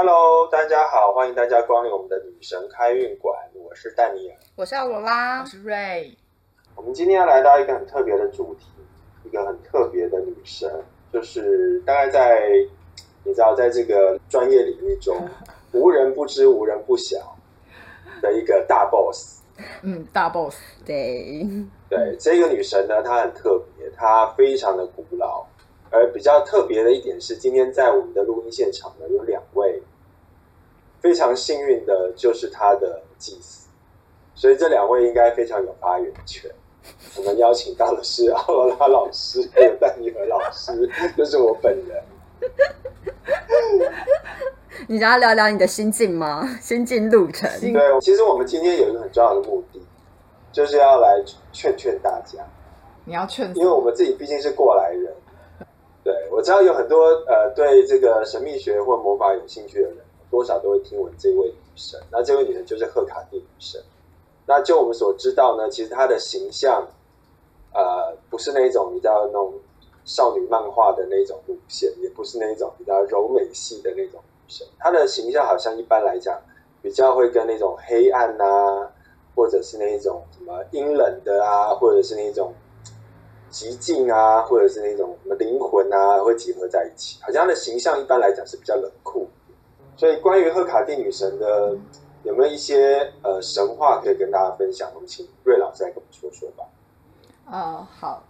Hello，大家好，欢迎大家光临我们的女神开运馆，我是戴尼尔。我是奥罗拉我，是瑞，我们今天要来到一个很特别的主题，一个很特别的女神，就是大概在你知道，在这个专业领域中，无人不知、无人不晓的一个大 boss。嗯，大 boss，对，对，这个女神呢，她很特别，她非常的古老，而比较特别的一点是，今天在我们的录音现场呢，有两位非常幸运的，就是他的祭司，所以这两位应该非常有发言权。我们邀请到的是奥罗拉老师，还有丹尼尔老师，就是我本人。你想要聊聊你的心境吗？心境路程，对，其实我们今天有一个很重要的目的，就是要来劝劝大家。你要劝因为我们自己毕竟是过来人，对我知道有很多呃对这个神秘学或魔法有兴趣的人，多少都会听闻这位女神。那这位女神就是赫卡蒂女神。那就我们所知道呢，其实她的形象，呃，不是那种比较那种少女漫画的那种路线，也不是那种比较柔美系的那种女神。她的形象好像一般来讲，比较会跟那种黑暗啊，或者是那一种什么阴冷的啊，或者是那种极静啊，或者是那种什么灵魂啊，会结合在一起。好像她的形象一般来讲是比较冷酷一点。所以关于赫卡蒂女神的有没有一些呃神话可以跟大家分享？我们请瑞老师来跟我们说说吧。呃，好。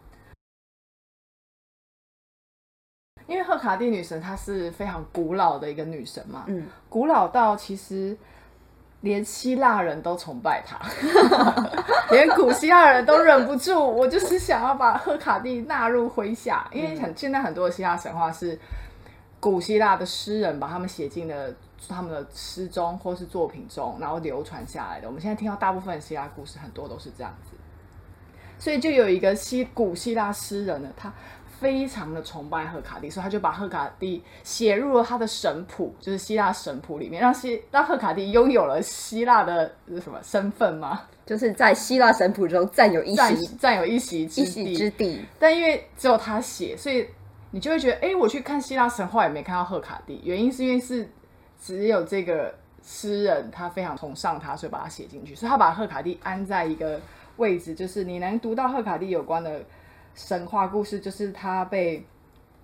因为赫卡蒂女神她是非常古老的一个女神嘛，嗯，古老到其实连希腊人都崇拜她，连古希腊人都忍不住，我就是想要把赫卡蒂纳入麾下，因为很现在很多的希腊神话是古希腊的诗人把他们写进了他们的诗中或是作品中，然后流传下来的。我们现在听到大部分希腊故事，很多都是这样子。所以就有一个希古希腊诗人呢，他非常的崇拜赫卡蒂，所以他就把赫卡蒂写入了他的神谱，就是希腊神谱里面，让希让赫卡蒂拥有了希腊的呃什么身份吗？就是在希腊神谱中占有一占席占有一席之一地。席之地。但因为只有他写，所以你就会觉得，哎、我去看希腊神话也没看到赫卡蒂，原因是因为是只有这个诗人他非常崇尚他，所以把他写进去，所以他把赫卡蒂安在一个位置，就是你能读到赫卡蒂有关的神话故事，就是他被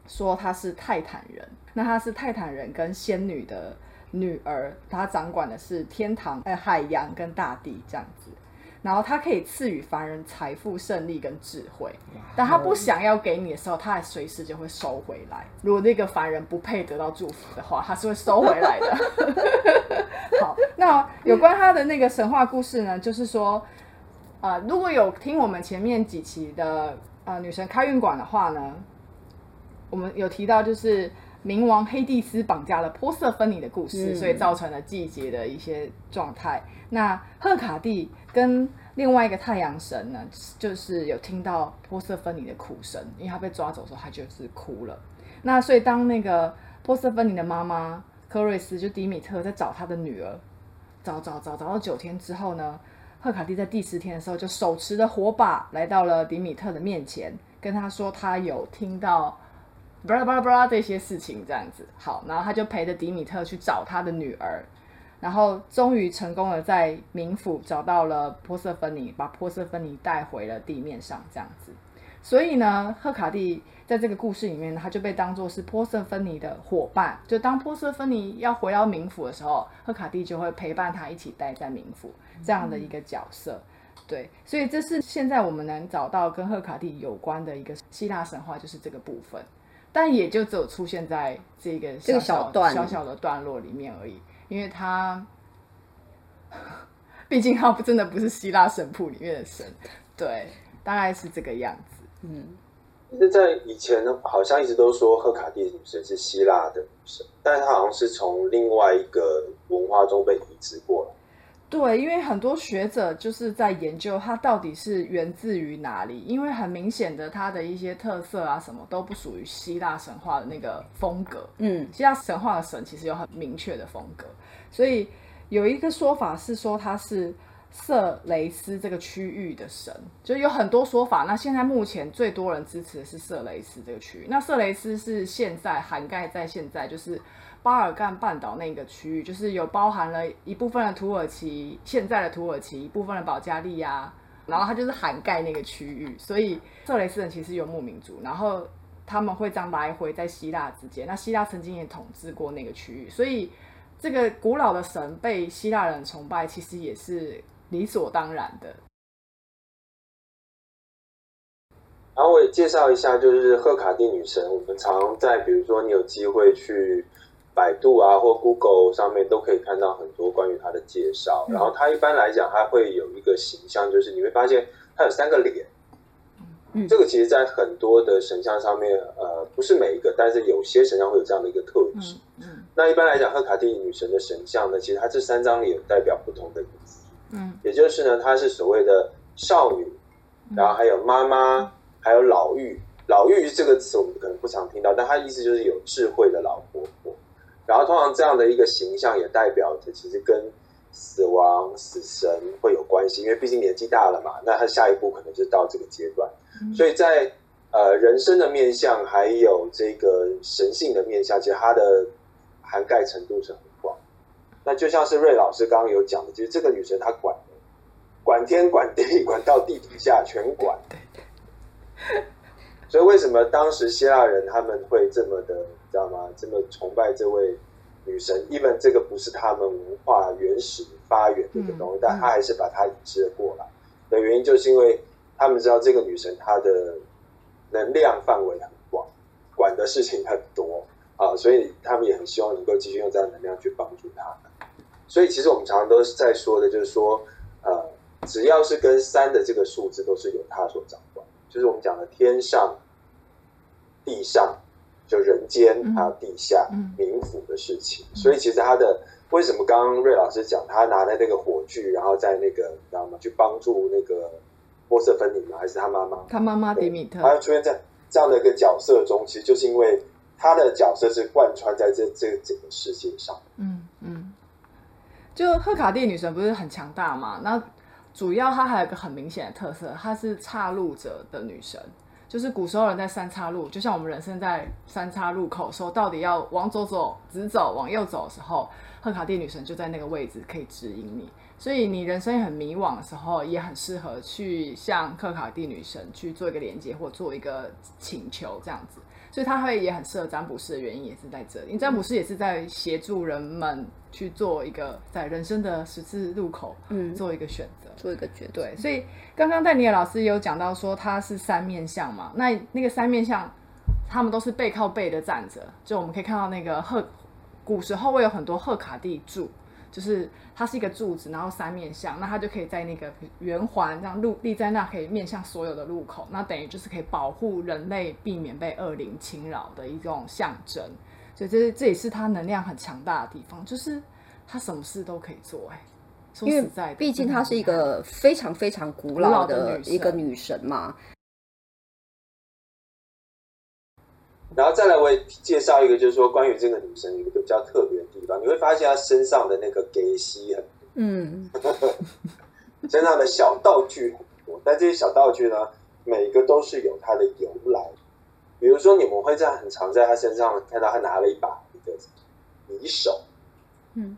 说他是泰坦人，那他是泰坦人跟仙女的女儿，他掌管的是天堂、呃海洋跟大地这样子。然后他可以赐予凡人财富、胜利跟智慧，但他不想要给你的时候，他还随时就会收回来。如果那个凡人不配得到祝福的话，他是会收回来的。好，那有关他的那个神话故事呢，就是说，呃，如果有听我们前面几期的呃女神开运馆的话呢，我们有提到就是冥王黑帝斯绑架了波瑟芬尼的故事，嗯所以造成了季节的一些状态。那赫卡蒂跟另外一个太阳神呢，就是有听到波瑟芬妮的哭声，因为他被抓走的时候，他就是哭了。那所以当那个波瑟芬妮的妈妈科瑞斯就迪米特在找他的女儿，找找找找到九天之后呢，赫卡蒂在第十天的时候就手持着火把来到了迪米特的面前，跟他说他有听到巴拉巴拉巴拉这些事情这样子。好，然后他就陪着迪米特去找他的女儿，然后终于成功的在冥府找到了波瑟芬尼，把波瑟芬尼带回了地面上这样子。所以呢，赫卡蒂在这个故事里面，他就被当做是波瑟芬尼的伙伴。就当波瑟芬尼要回到冥府的时候，赫卡蒂就会陪伴他一起待在冥府这样的一个角色。对，所以这是现在我们能找到跟赫卡蒂有关的一个希腊神话，就是这个部分。但也就只有出现在这个这个小小段小小的段落里面而已，因为他，毕竟他不真的不是希腊神谱里面的神，对，大概是这个样子。嗯，其实，在以前呢，好像一直都说赫卡蒂女神是希腊的女神，但是她好像是从另外一个文化中被移植过来。对，因为很多学者就是在研究它到底是源自于哪里，因为很明显的它的一些特色啊什么都不属于希腊神话的那个风格。嗯，希腊神话的神其实有很明确的风格，所以有一个说法是说它是色雷斯这个区域的神，就有很多说法。那现在目前最多人支持的是色雷斯这个区域。那色雷斯是现在涵盖在现在就是巴尔干半岛那个区域，就是有包含了一部分的土耳其，现在的土耳其，一部分的保加利亚，然后它就是涵盖那个区域。所以色雷斯人其实游牧民族，然后他们会这样来回在希腊之间。那希腊曾经也统治过那个区域，所以这个古老的神被希腊人崇拜，其实也是。理所当然的。然后我也介绍一下，就是赫卡蒂女神。我们常在，比如说你有机会去百度啊或 Google 上面，都可以看到很多关于她的介绍。然后她一般来讲，她会有一个形象，就是你会发现她有三个脸。嗯，这个其实，在很多的神像上面，呃，不是每一个，但是有些神像会有这样的一个特质。嗯，那一般来讲，赫卡蒂女神的神像呢，其实它这三张脸代表不同的意思。嗯，也就是呢，她是所谓的少女，然后还有妈妈，还有老妪。老妪这个词我们可能不常听到，但它意思就是有智慧的老婆婆。然后通常这样的一个形象也代表着其实跟死亡、死神会有关系，因为毕竟年纪大了嘛。那他下一步可能就到这个阶段，所以在呃人生的面相还有这个神性的面相，其实它的涵盖程度是很。那就像是瑞老师刚刚有讲的，其实这个女神她管管天管地，管到地底下全管。所以为什么当时希腊人他们会这么的，你知道吗？这么崇拜这位女神？even 这个不是他们文化原始发源的一个东西，但他还是把它移植了过来。的原因就是因为他们知道这个女神她的能量范围很广，管的事情很多啊，所以他们也很希望能够继续用这样能量去帮助他。所以其实我们常常都是在说的，就是说，呃，只要是跟三的这个数字，都是由他所掌管。就是我们讲的天上、地上，就人间还有地下冥府的事情。所以其实他的为什么刚刚瑞老师讲他拿的那个火炬，然后在那个你知道吗？去帮助那个波色芬尼吗？还是他妈妈？他妈妈迪米特，他出现在这样的一个角色中，其实就是因为他的角色是贯穿在这这整个世界上。嗯嗯。就赫卡蒂女神不是很强大嘛？那主要她还有一个很明显的特色，她是岔路者的女神。就是古时候人在三岔路，就像我们人生在三岔路口，时候到底要往左走、直走、往右走的时候，赫卡蒂女神就在那个位置可以指引你。所以你人生很迷惘的时候，也很适合去向赫卡蒂女神去做一个连接或做一个请求，这样子。所以他会也很适合占卜师的原因也是在这里，因为占卜师也是在协助人们去做一个在人生的十字路口，嗯，做一个选择，做一个决对。所以刚刚戴尼尔老师也有讲到说他是三面相嘛，那那个三面相，他们都是背靠背的站着，就我们可以看到那个赫古时候会有很多赫卡地柱。就是它是一个柱子，然后三面向，那它就可以在那个圆环这样路立在那，可以面向所有的路口，那等于就是可以保护人类，避免被恶灵侵扰的一种象征。所以这这也是它能量很强大的地方，就是它什么事都可以做。哎，说实在，毕竟它是一个非常非常古老的一个女神嘛。然后再来，我也介绍一个，就是说关于这个女神有一个比较特别的地方，你会发现她身上的那个给息很，嗯，身上的小道具很多，但这些小道具呢，每个都是有它的由来。比如说，你们会在很常在她身上看到她拿了一把一个匕首，嗯，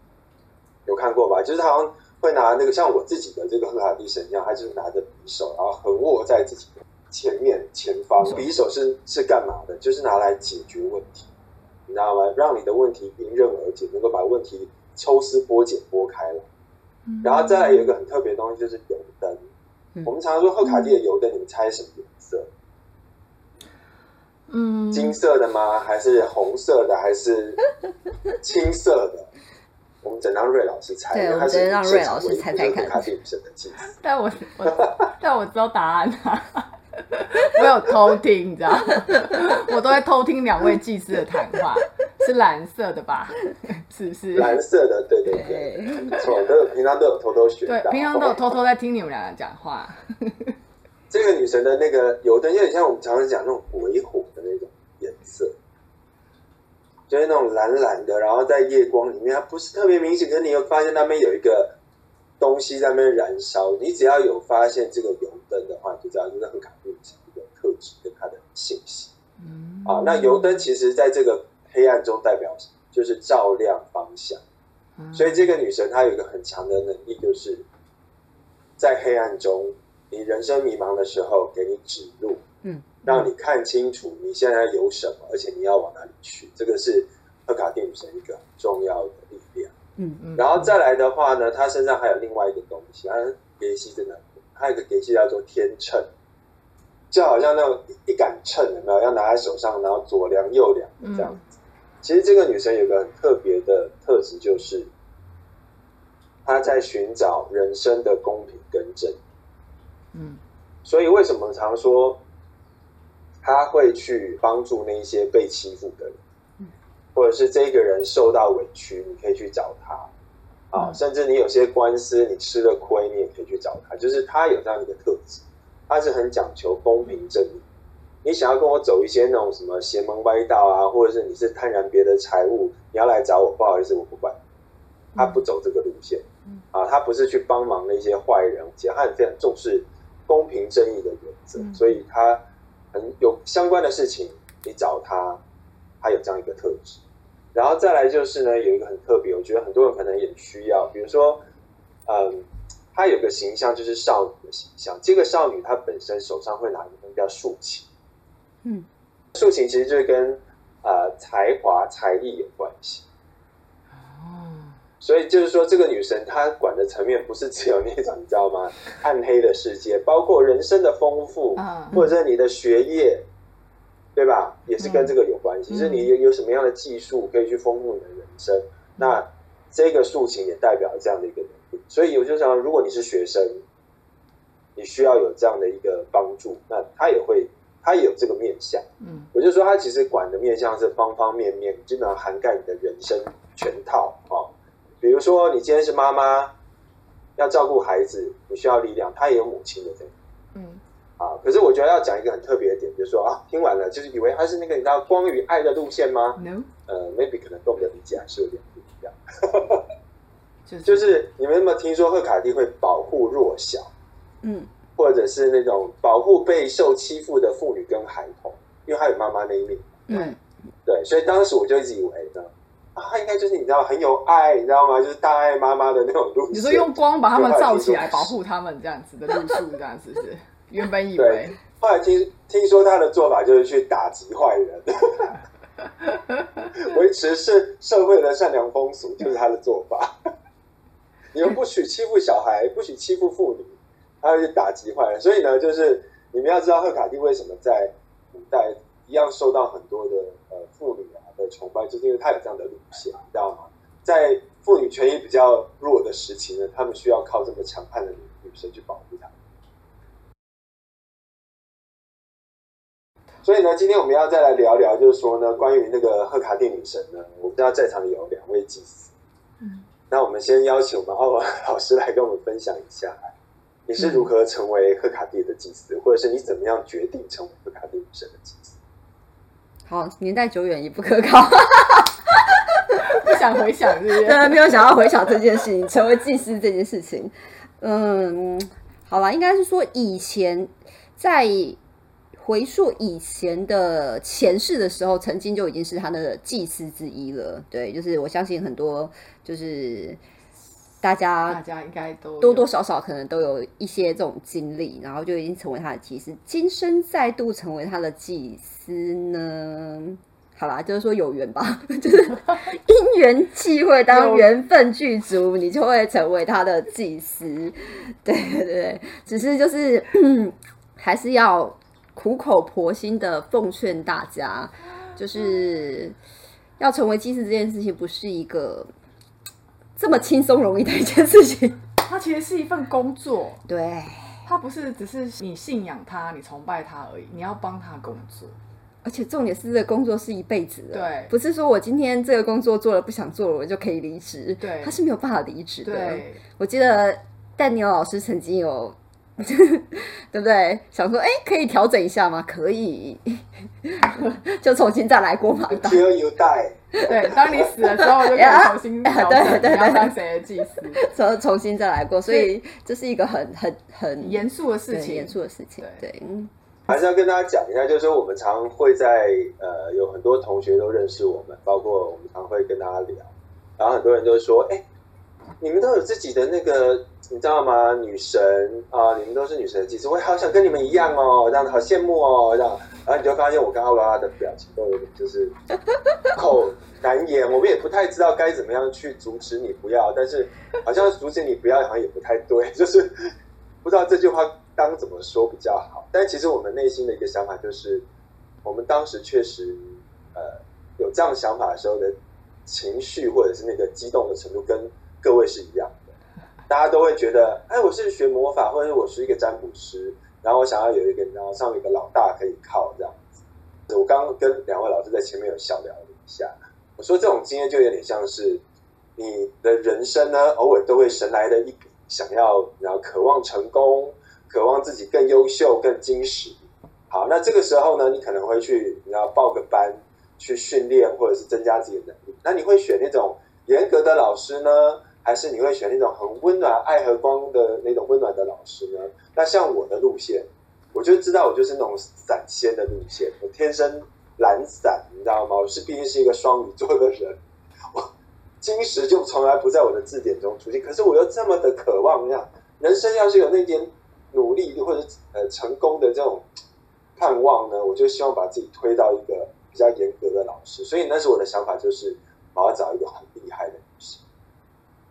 有看过吧？就是好像会拿那个像我自己的这个赫卡蒂神一样，她就是拿着匕首，然后横握在自己的。前面前方匕首是是干嘛的？就是拿来解决问题，你知道吗？让你的问题迎刃而解，能够把问题抽丝剥茧剥开了。然后再来有一个很特别的东西，就是油灯。我们常常说赫卡蒂的油灯，你们猜什么颜色？嗯，金色的吗？还是红色的？还是 青色的？我们只能让瑞老师猜，对，我们只能让瑞老师猜猜看。赫卡蒂女神的镜子，但我我但我知道答案啊。我有偷听，你知道，我都在偷听两位祭司的谈话，是蓝色的吧？是不是？蓝色的，对对对，没错，都有平常都有偷偷学，对，平常都有偷偷在听你们两个讲话。这个女神的那个油灯，有点像我们常常讲那种鬼火的那种颜色，就是那种蓝蓝的，然后在夜光里面，它不是特别明显，可是你又发现那边有一个东西在那边燃烧，你只要有发现这个油灯的话，就知道这是很卡定一个特质跟它的信息。嗯，啊，那油灯其实在这个黑暗中代表什么？就是照亮方向。所以这个女神她有一个很强的能力，就是在黑暗中，你人生迷茫的时候，给你指路，嗯，让你看清楚你现在有什么，而且你要往哪里去。这个是赫卡蒂女神一个很重要的。嗯嗯。然后再来的话呢，她身上还有另外一个东西，她给西真的，还有一个给西叫做天秤，就好像那种一杆秤，有没有？要拿在手上，然后左量右量这样子。其实这个女生有个很特别的特质，就是她在寻找人生的公平跟正义。嗯，所以为什么常说她会去帮助那些被欺负的人，或者是这个人受到委屈，你可以去找他啊，甚至你有些官司你吃了亏，你也可以去找他。就是他有这样的一个特质，他是很讲求公平正义。你想要跟我走一些那种什么邪门歪道啊，或者是你是贪婪别的财物，你要来找我，不好意思，我不管。他不走这个路线，啊，他不是去帮忙那些坏人，而且他很非常重视公平正义的原则，所以他很有相关的事情，你找他，他有这样一个特质。然后再来就是呢，有一个很特别，我觉得很多人可能也需要，比如说，嗯，她有个形象就是少女的形象，这个少女她本身手上会拿一个东西叫竖琴。嗯，竖琴其实就是跟呃才华、才艺有关系。哦，所以就是说，这个女神她管的层面不是只有那种你知道吗？暗黑的世界，包括人生的丰富，或者是你的学业，对吧？也是跟这个有关系。就是你有有什么样的技术可以去丰富你的人生，那这个竖琴也代表这样的一个能力。所以我就想，如果你是学生，你需要有这样的一个帮助，那他也会。他也有这个面相，嗯，我就说他其实管的面相是方方面面，基本上涵盖你的人生全套啊。比如说你今天是妈妈，要照顾孩子，你需要力量，他也有母亲的这个，嗯，啊。可是我觉得要讲一个很特别的点，就是说啊，听完了就是以为他是那个你知道光与爱的路线吗？No，呃，maybe 可能跟我们的理解还是有点不一样。就是你们有没有听说赫卡蒂会保护弱小？嗯。或者是那种保护被受欺负的妇女跟孩童，因为他有妈妈那一面。嗯，对，所以当时我就一直以为呢，啊，他应该就是你知道很有爱，你知道吗？就是大爱妈妈的那种路。你说用光把他们照起来，保护他们这样子的路数，这样子是原本以为。后来听听说他的做法就是去打击坏人，维持社社会的善良风俗，就是他的做法。你们不许欺负小孩，不许欺负妇女。他要去打击坏人，所以呢，就是你们要知道赫卡蒂为什么在古代一样受到很多的呃妇女啊的崇拜，就是因为他有这样的路线，你知道吗？在妇女权益比较弱的时期呢，他们需要靠这么强悍的女女生去保护她。所以呢，今天我们要再来聊聊，就是说呢，关于那个赫卡蒂女神呢，我们知道在场有两位祭司，嗯，那我们先邀请我们奥文老师来跟我们分享一下。你是如何成为赫卡蒂的祭司，或者是你怎么样决定成为赫卡蒂女神的祭司？好，年代久远也不可靠，不想回想这些，对，没有想要回想这件事情，成为祭司这件事情。嗯，好了，应该是说以前在回溯以前的前世的时候，曾经就已经是他的祭司之一了。对，就是我相信很多就是。大家大家应该都多多少少可能都有一些这种经历，然后就已经成为他的祭司，今生再度成为他的祭司呢？好啦，就是说有缘吧，就是因缘际会，当缘分具足，你就会成为他的祭司。对对对，只是就是 还是要苦口婆心的奉劝大家，就是要成为祭司这件事情，不是一个。这么轻松容易的一件事情，它其实是一份工作。对，它不是只是你信仰他、你崇拜他而已，你要帮他工作。而且重点是，这个工作是一辈子的。对，不是说我今天这个工作做了不想做了，我就可以离职。对，他是没有办法离职的。对，我记得戴尼尔老师曾经有，对不对？想说，哎，可以调整一下吗？可以，就重新再来过嘛。Until you die。对，当你死了之后，就可以 重新调对整对你要当谁的祭司，重重新再来过，所以这是一个很很很严肃的事情，对严肃的事情。对，嗯还是要跟大家讲一下，就是说我们常会在呃有很多同学都认识我们，包括我们常会跟大家聊，然后很多人都说，哎、你们都有自己的那个，你知道吗？女神啊，你们都是女神其实，我也好想跟你们一样哦，这样好羡慕哦，这样，然后你就发现我跟奥拉拉的表情都有点就是口难言，我们也不太知道该怎么样去阻止你不要，但是好像阻止你不要好像也不太对，就是 不知道这句话当怎么说比较好。但其实我们内心的一个想法就是，我们当时确实呃有这样想法的时候的情绪或者是那个激动的程度跟各位是一样的。大家都会觉得，哎，我是学魔法，或者我是一个占卜师，然后我想要有一个，然后上面有个老大可以靠这样子。我刚刚跟两位老师在前面有小聊了一下，我说这种经验就有点像是你的人生呢，偶尔都会神来的一笔，想要然后渴望成功，渴望自己更优秀、更精实。好，那这个时候呢，你可能会去你要报个班去训练，或者是增加自己的能力。那你会选那种严格的老师呢，还是你会选那种很温暖、爱和光的那种温暖的老师呢？那像我的路线，我就知道我就是那种散仙的路线，我天生懒散，你知道吗？我是毕竟是一个双鱼座的人，我金石就从来不在我的字典中出现，可是我又这么的渴望，那样人生要是有那点努力或者呃成功的这种盼望呢，我就希望把自己推到一个比较严格的老师，所以那时我的想法就是我要找一个很厉害的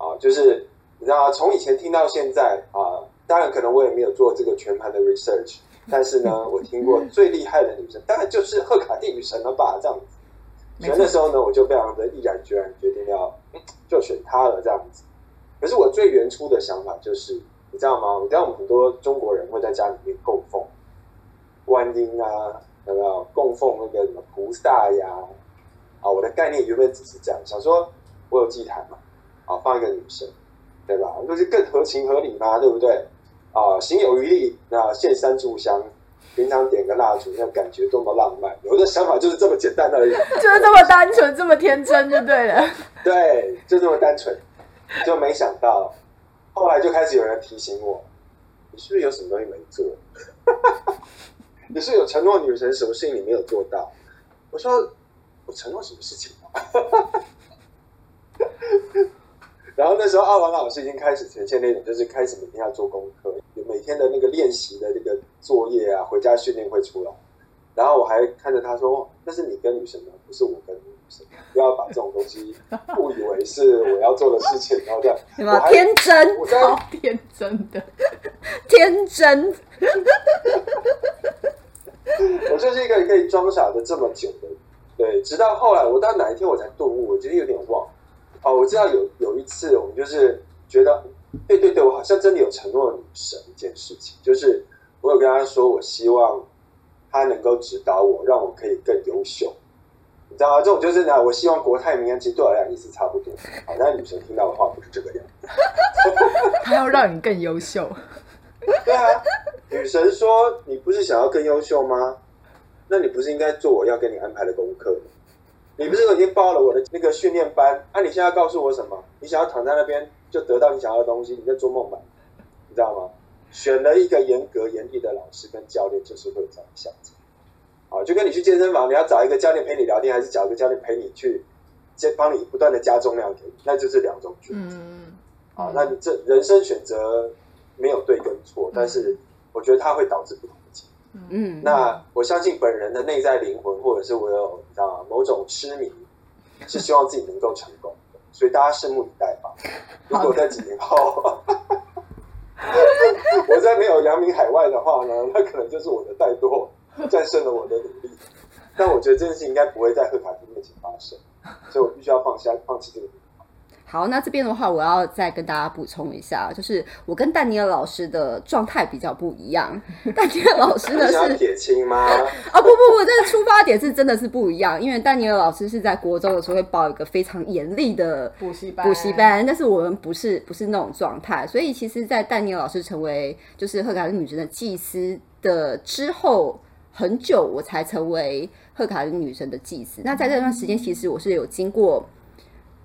啊，就是你知道吗？从以前听到现在啊，当然可能我也没有做这个全盘的 research，但是呢，我听过最厉害的女生，当然就是赫卡蒂女神了吧，这样子。所以那时候呢，我就非常的毅然决然决定要嗯就选她了这样子。可是我最原初的想法就是，你知道吗？你知道我们很多中国人会在家里面供奉观音啊，有没有供奉那个什么菩萨呀？啊，我的概念原本只是这样，想说我有祭坛嘛，啊，放一个女神，对吧？那是更合情合理嘛，对不对？啊，行有余力，那献三炷香，平常点个蜡烛，那感觉多么浪漫。我的想法就是这么简单而已，就是这么单纯，这么天真就对了。对，就这么单纯。就没想到，后来就开始有人提醒我，你是不是有什么东西没做？你是有承诺女神什么事情你没有做到？我说我承诺什么事情？然后那时候阿王老师已经开始呈现那种，就是开始每天要做功课，每天的那个练习的那个作业啊，回家训练会出来。然后我还看着他说：“那是你跟女神的，不是我跟女神。不要把这种东西误以为是我要做的事情。”然后这样，我天真？我在超天真的，天真，我就是一个可以装傻的这么久的人，对，直到后来我到哪一天我才顿悟，我觉得有点忘。哦，我知道有有一次我们就是觉得，对对对，我好像真的有承诺女神一件事情，就是我有跟她说，我希望她能够指导我，让我可以更优秀。你知道吗？这种就是呢，我希望国泰民安，其实对我来讲意思差不多。好，但女神听到的话不是这个样子。她要让你更优秀。对啊，女神说你不是想要更优秀吗？那你不是应该做我要给你安排的功课吗？你不是已经报了我的那个训练班？那、你现在告诉我什么？你想要躺在那边就得到你想要的东西？你在做梦吧？你知道吗？选了一个严格严厉的老师跟教练，就是会有这样的下场。啊，就跟你去健身房，你要找一个教练陪你聊天，还是找一个教练陪你去，先帮你不断的加重量给你，那就是两种选择。嗯，啊，那你这人生选择没有对跟错，但是我觉得它会导致不同。嗯，那我相信本人的内在灵魂，或者是我有你知道某种痴迷，是希望自己能够成功的，所以大家拭目以待吧。如果在几年后，我在没有扬名海外的话呢，那可能就是我的怠惰战胜了我的努力。但我觉得这件事情应该不会在贺卡蒂面前发生，所以我必须要放下放弃这个。好，那这边的话，我要再跟大家补充一下，就是我跟丹尼尔老师的状态比较不一样。丹尼尔老师呢是撇清吗？啊不不不，这个出发点是真的是不一样，因为丹尼尔老师是在国中的时候会报一个非常严厉的补习班，补习，班，但是我们不是不是那种状态，所以其实，在丹尼尔老师成为就是赫卡蒂女神的祭司的之后，很久我才成为赫卡的女神的祭司。那在这段时间，其实我是有经过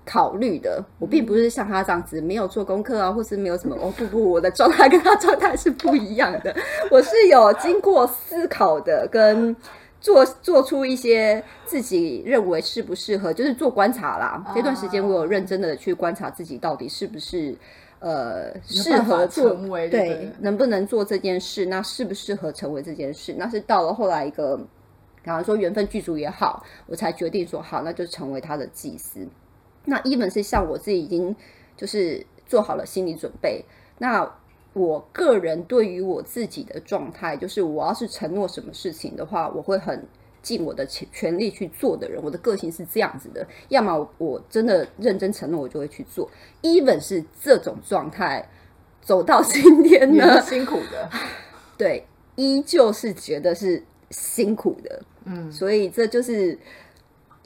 考虑的。我并不是像他这样子没有做功课啊，或是没有什么哦不不，我的状态跟他状态是不一样的。我是有经过思考的，跟做做出一些自己认为适不适合，就是做观察啦。这段时间我有认真的去观察自己到底是不是。呃，适合做对，能不能做这件事？那适不适合成为这件事？那是到了后来一个，比方说缘分剧组也好，我才决定说好，那就成为他的祭司。那一本是像我自己已经就是做好了心理准备。那我个人对于我自己的状态，就是我要是承诺什么事情的话，我会很。尽我的全全力去做的人，我的个性是这样子的。要么我真的认真承诺，我就会去做。even 是这种状态，走到今天呢，辛苦的，对，依旧是觉得是辛苦的。嗯，所以这就是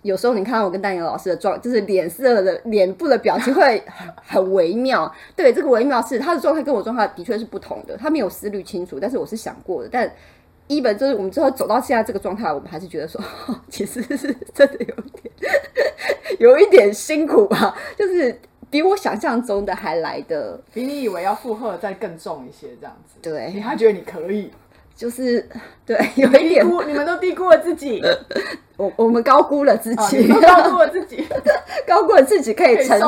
有时候你看到我跟丹尼老师的状，就是脸色的脸部的表情会很 微妙。对，这个微妙是他的状态跟我状态的确是不同的。他没有思虑清楚，但是我是想过的，但。一本就是我们最后走到现在这个状态，我们还是觉得说，其实是真的有点 有一点辛苦吧，就是比我想象中的还来的，比你以为要负荷再更重一些这样子。对，你还觉得你可以，就是 对，有一点，你们都低估了自己，我我们高估了自己，高估了自己，高估了自己可以承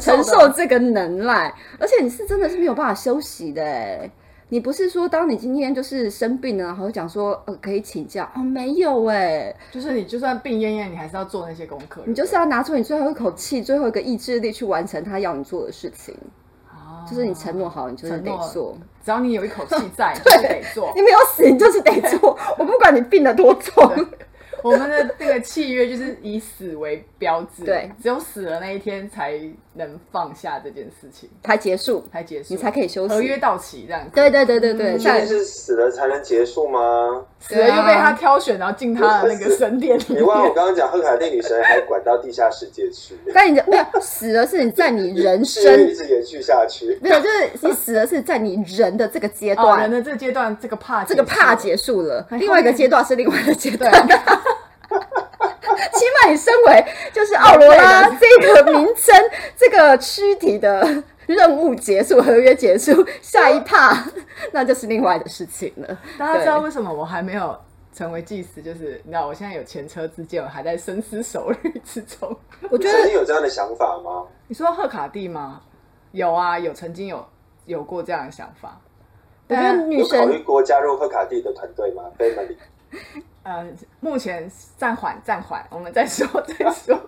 承受这个能耐，而且你是真的是没有办法休息的哎。你不是说，当你今天就是生病了，然后讲说呃可以请假哦？没有哎，就是你就算病恹恹，你还是要做那些功课。你就是要拿出你最后一口气、最后一个意志力去完成他要你做的事情。哦，就是你承诺好，你就是得做。只要你有一口气在，就得做。你没有死，你就是得做。我不管你病得多重。我们的这个契约就是以死为标志，对，只有死了那一天才能放下这件事情，才结束，才结束，你才可以休息，合约到期这样。对对对对对，但是死了才能结束吗？死了又被他挑选，然后进他的那个神殿里。你忘了我刚刚讲赫卡蒂女神还管到地下世界去？但你没有死了，是你在你人生一直延续下去。没有，就是你死了是在你人的这个阶段，人的这个阶段，这个怕这个怕结束了，另外一个阶段是另外一个阶段。起码你身为就是奥罗拉这个名称，这个躯体的任务结束，合约结束，下一趴 那就是另外的事情了。大家知道为什么我还没有成为祭司？就是你知道我现在有前车之鉴，我还在深思熟虑之中。我觉得你有这样的想法吗？你说赫卡蒂吗？有啊，有曾经有有过这样的想法。我觉得女生考虑过加入赫卡蒂的团队吗？Family。呃，目前暂缓，暂缓，我们再说，再说。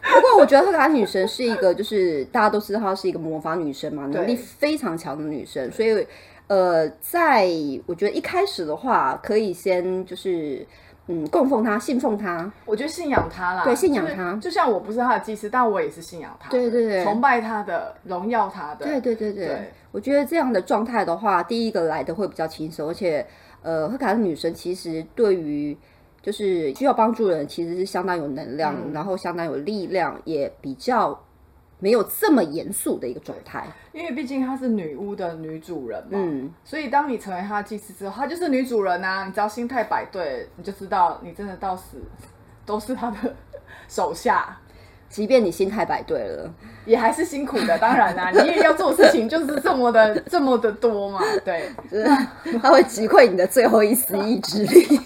不过，我觉得赫卡女神是一个，就是大家都知道她是一个魔法女神嘛，能力非常强的女神，所以，呃，在我觉得一开始的话，可以先就是。嗯，供奉她，信奉她，我觉得信仰她啦。对，信仰她，就像我不是她的祭司，但我也是信仰她。对对对，崇拜她的，荣耀她的。对对对对，我觉得这样的状态的话，第一个来的会比较轻松，而且，呃，赫卡的女神其实对于就是需要帮助的人，其实是相当有能量，然后相当有力量，也比较。没有这么严肃的一个状态，因为毕竟她是女巫的女主人嘛，嗯，所以当你成为她的祭司之后，她就是女主人呐。你只要心态摆对，你就知道你真的到死都是她的 手下。即便你心态摆对了，也还是辛苦的。当然啦，你也要做事情，就是这么的这么的多嘛。对，他会击溃你的最后一丝意志力，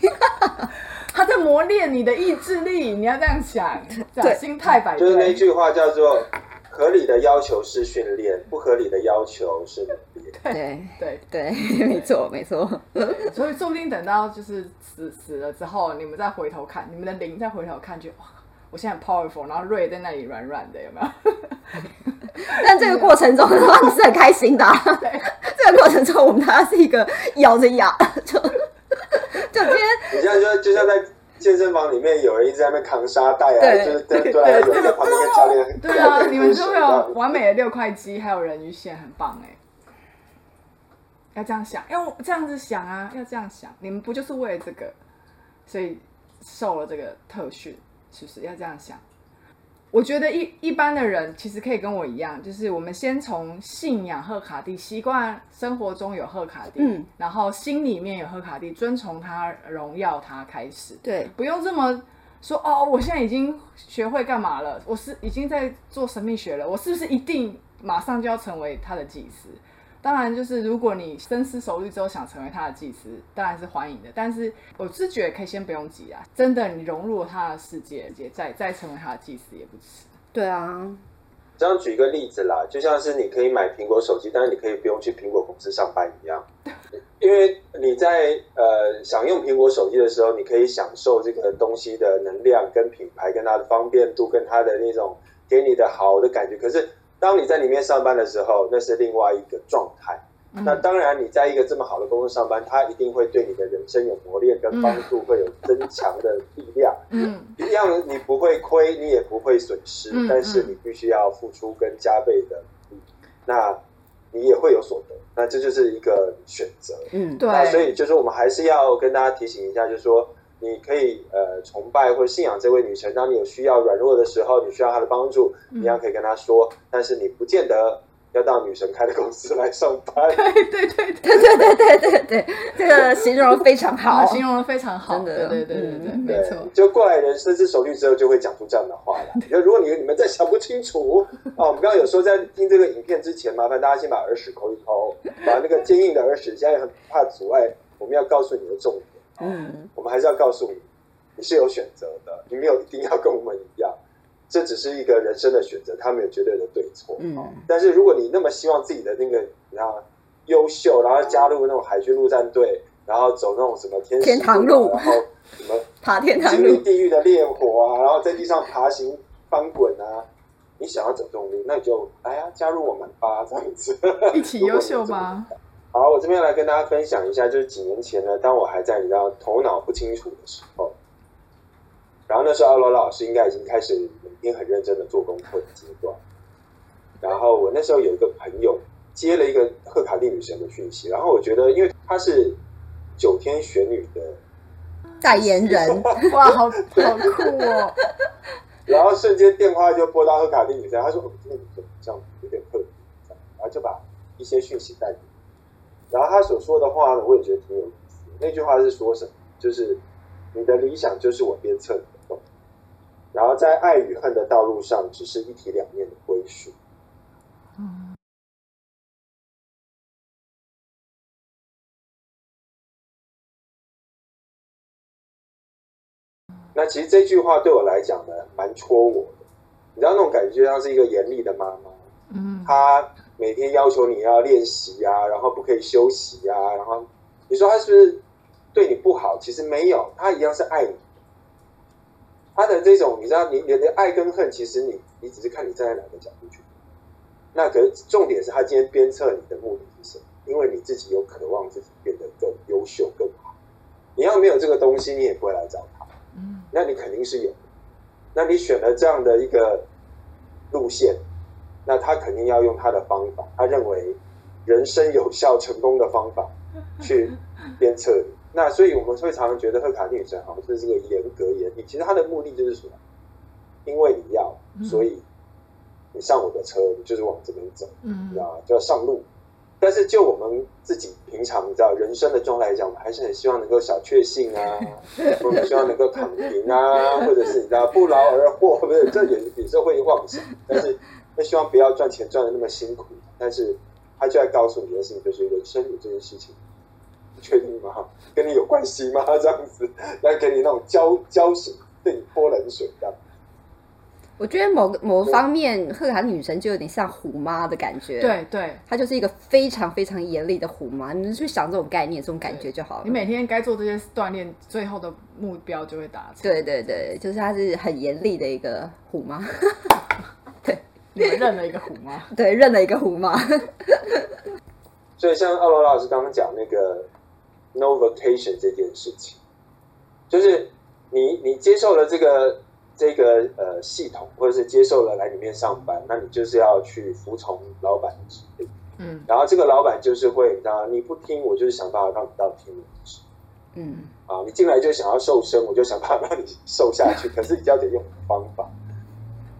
他在磨练你的意志力。你要这样想，对，心态摆对，就是那句话叫做。合理的要求是训练，不合理的要求是努力。对对对，没错没错。所以说不定等到就是死死了之后，你们再回头看，你们的灵再回头看，就哇，我现在 powerful，然后瑞在那里软软的，有没有？但这个过程中的话，你是很开心的。这个过程中，我们大家是一个咬着牙，就 就今天，你像就就像在。健身房里面有人一直在那边扛沙袋啊，就是对对对，有在旁边教练。对啊，你们就会有完美的六块肌，还有人鱼线，很棒哎。要这样想，要这样子想啊，要这样想。你们不就是为了这个，所以受了这个特训，是不是要这样想？我觉得一一般的人其实可以跟我一样，就是我们先从信仰贺卡蒂，习惯生活中有贺卡蒂，嗯然后心里面有贺卡蒂，遵从他、荣耀他开始，对，不用这么说哦。我现在已经学会干嘛了？我是已经在做神秘学了，我是不是一定马上就要成为他的祭司？当然，就是如果你深思熟虑之后想成为他的祭司，当然是欢迎的。但是我是觉得可以先不用急啊，真的你融入了他的世界，也再再成为他的祭司也不迟。对啊，这样举一个例子啦，就像是你可以买苹果手机，但是你可以不用去苹果公司上班一样。因为你在呃享用苹果手机的时候，你可以享受这个东西的能量、跟品牌、跟它的方便度、跟它的那种给你的好的感觉。可是当你在里面上班的时候，那是另外一个状态。那当然，你在一个这么好的公司上班，它一定会对你的人生有磨练跟帮助，会有增强的力量。嗯，一样，你不会亏，你也不会损失，嗯但是你必须要付出跟加倍的努力，那你也会有所得，那这就是一个选择。嗯，对，那所以就是我们还是要跟大家提醒一下，就是说你可以呃崇拜或信仰这位女神，当你有需要软弱的时候，你需要她的帮助，你一样可以跟她说，但是你不见得要到女神开的公司来上班。对对对对，对对对对对，这个形容非常好好，。形容的非常好，真的对对对对对，嗯没错。就过来人深思熟虑之后，就会讲出这样的话来。就如果你你们再想不清楚啊，我们刚刚有说在听这个影片之前，麻烦大家先把耳屎抠一抠，把那个坚硬的耳屎，现在很怕阻碍我们要告诉你的重点。嗯，我们还是要告诉你，你是有选择的，你没有一定要跟我们一样，这只是一个人生的选择，它没有绝对的对错。嗯。但是如果你那么希望自己的那个，你知道优秀，然后加入那种海军陆战队，然后走那种什么天天堂路。啊然后什么爬天堂经历路，地狱的烈火啊，然后在地上爬行翻滚啊，你想要走这种路，那你就哎呀、加入我们吧，这样子。一起优秀吧。好，我这边来跟大家分享一下，就是几年前呢，当我还在你知道头脑不清楚的时候，然后那时候奥罗老师应该已经开始每天很认真的做功课的阶段，然后我那时候有一个朋友接了一个赫卡蒂女神的讯息，然后我觉得，因为她是九天玄女的代言人，哇，好好酷哦！然后瞬间电话就拨到赫卡蒂女神，她说：“哦，这个女生好像有点特别。”然后就把一些讯息带给我。然后他所说的话呢，我也觉得挺有意思。那句话是说什么？就是你的理想就是我鞭策你的动力，然后在爱与恨的道路上，只是一体两面的归属。嗯那其实这句话对我来讲呢，蛮戳我的。你知道那种感觉，就像是一个严厉的妈妈，嗯他每天要求你要练习啊，然后不可以休息啊，然后你说他是不是对你不好？其实没有，他一样是爱你。他的这种，你知道，你你的爱跟恨，其实你你只是看你站在哪个角度去。那可是重点是他今天鞭策你的目的是什么？因为你自己有渴望自己变得更优秀、更好。你要没有这个东西，你也不会来找他。嗯那你肯定是有的。那你选了这样的一个路线，那他肯定要用他的方法，他认为人生有效成功的方法去鞭策你。那所以我们会常常觉得贺卡蒂女神好像是这个严格严厉，其实他的目的就是什么？因为你要，所以你上我的车，你就是往这边走，你知嗯道吗？就要上路。但是就我们自己平常你知道人生的状态来讲，我们还是很希望能够小确幸啊，我们希望能够躺平啊，或者是你知道不劳而获，不是这也有时候会妄想，但是会希望不要赚钱赚的那么辛苦。但是他就在告诉你的事情，就是人生有这件事情，你确定吗？跟你有关系吗？这样子来给你那种浇浇醒，对你泼冷水这样。我觉得某个某方面，贺涵女神就有点像虎妈的感觉。，对对，她就是一个非常非常严厉的虎妈。你们去想这种概念、这种感觉就好了。你每天该做这些锻炼，最后的目标就会达成。对对对，就是她是很严厉的一个虎妈，认了一个虎妈？对，认了一个虎妈。所以像奥罗老师刚刚讲那个 no vacation 这件事情，就是你你接受了这个这个呃系统，或者是接受了来里面上班，那你就是要去服从老板的指令，嗯然后这个老板就是会，你知道你不听，我就是想办法让你到听为止。嗯，啊，你进来就想要瘦身，我就想办法让你瘦下去，可是你要得用方法。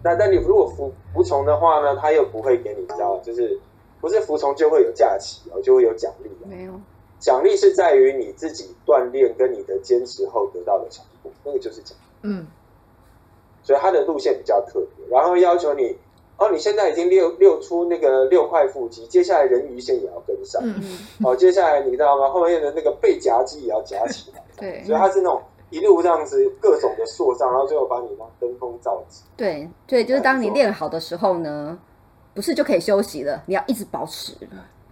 那但你如果服服从的话呢，他又不会给你，知道，就是不是服从就会有假期哦，就会有奖励哦。没有，奖励是在于你自己锻炼跟你的坚持后得到的成果，那个就是奖。嗯所以他的路线比较特别，然后要求你，哦，你现在已经溜溜出那个六块腹肌，接下来人鱼线也要跟上，嗯嗯，哦，接下来你知道吗？后面的那个背夹肌也要夹起来，对所以它是那种一路这样子各种的塑造，然后最后把你当登峰造极。对对，就是当你练好的时候呢，不是就可以休息了，你要一直保持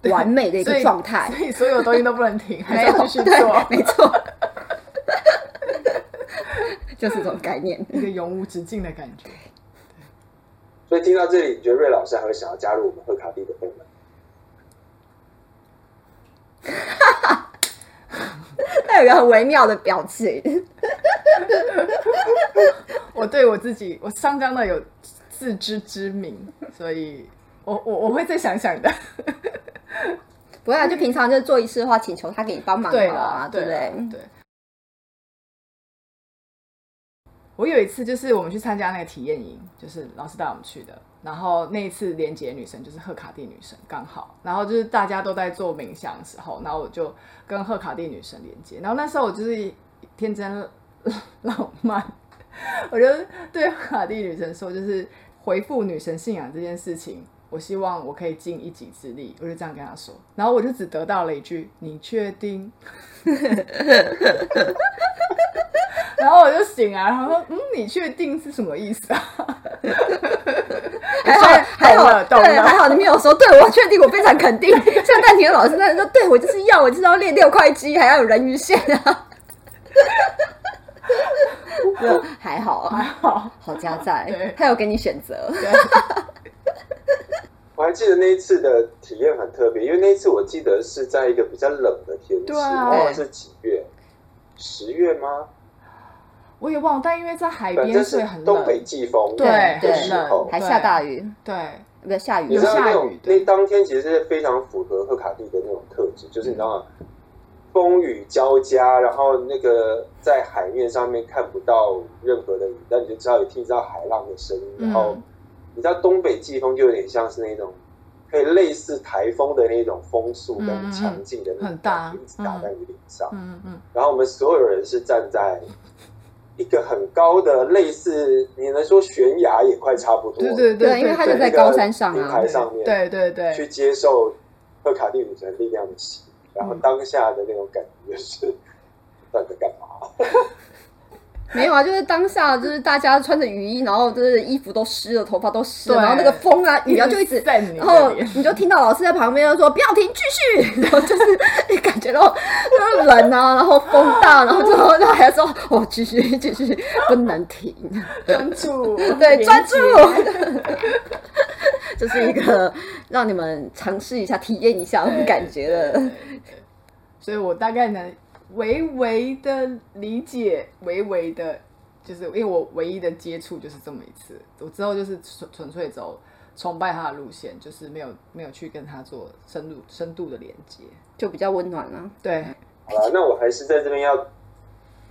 完美的一个状态。所以所有东西都不能停，还要继续做，没错，就是这种概念。一个永无止境的感觉。所以听到这里，你觉得瑞老师还会想要加入我们赫卡蒂的会吗？一个很微妙的表情，我对我自己，我相当的有自知之明，所以我我我会再想想的。不会啊，就平常就做一次的话，请求他给你帮忙对好啊，啦，对不对？对。我有一次就是我们去参加那个体验营，就是老师带我们去的。然后那一次连接女神就是赫卡蒂女神刚好，然后就是大家都在做冥想的时候，然后我就跟赫卡蒂女神连接。然后那时候我就是天真浪漫，我就对赫卡蒂女神说，就是回复女神信仰这件事情，我希望我可以尽一己之力，我就这样跟她说。然后我就只得到了一句：“你确定？”然后我就醒来，然后说：“嗯，你确定是什么意思啊？”还好还好对，还好你没有说，对我确定，我非常肯定。像丹田老师那人说，对我就是要，我就是要练六块肌，还要有人鱼线啊。就还好，还好，好加在，他有给你选择。对 我还记得那一次的体验很特别，因为那一次我记得是在一个比较冷的天气，对啊忘了是几月，十月吗？我也忘了，但因为在海边，是所以很东北。季风对的对时候，还下大雨，对，不是下雨。你知道那有下种雨那当天其实是非常符合赫卡蒂的那种特质，就是你知道吗？风雨交加，然后那个在海面上面看不到任何的雨，但你就知道有听到海浪的声音，然后嗯你知道东北季风就有点像是那种可以类似台风的那种风速跟嗯嗯强劲的那种很大。一直打在你脸上，嗯嗯。然后我们所有人是站在一个很高的类似，你能说悬崖也快差不多对对对，因为他就在高山上平啊台。上面，对对对去接受赫卡蒂女神力量的洗，然后当下的那种感觉就是，到底在干嘛？没有啊，就是当下就是大家穿着雨衣，然后就是衣服都湿了，头发都湿了，然后那个风啊雨啊就一直在然后你就听到老师在旁边就说不要停，继续，然后就是你感觉到就是冷啊，然后风大，然后最后他还要说哦继续继续不能停，专注，对专注。这是一个让你们尝试一下、体验一下感觉的。所以我大概能微微的理解，微微的，就是因为我唯一的接触就是这么一次，我之后就是纯纯粹走崇拜他的路线，就是没有没有去跟他做深入深度的连接。就比较温暖了、对，好了，那我还是在这边要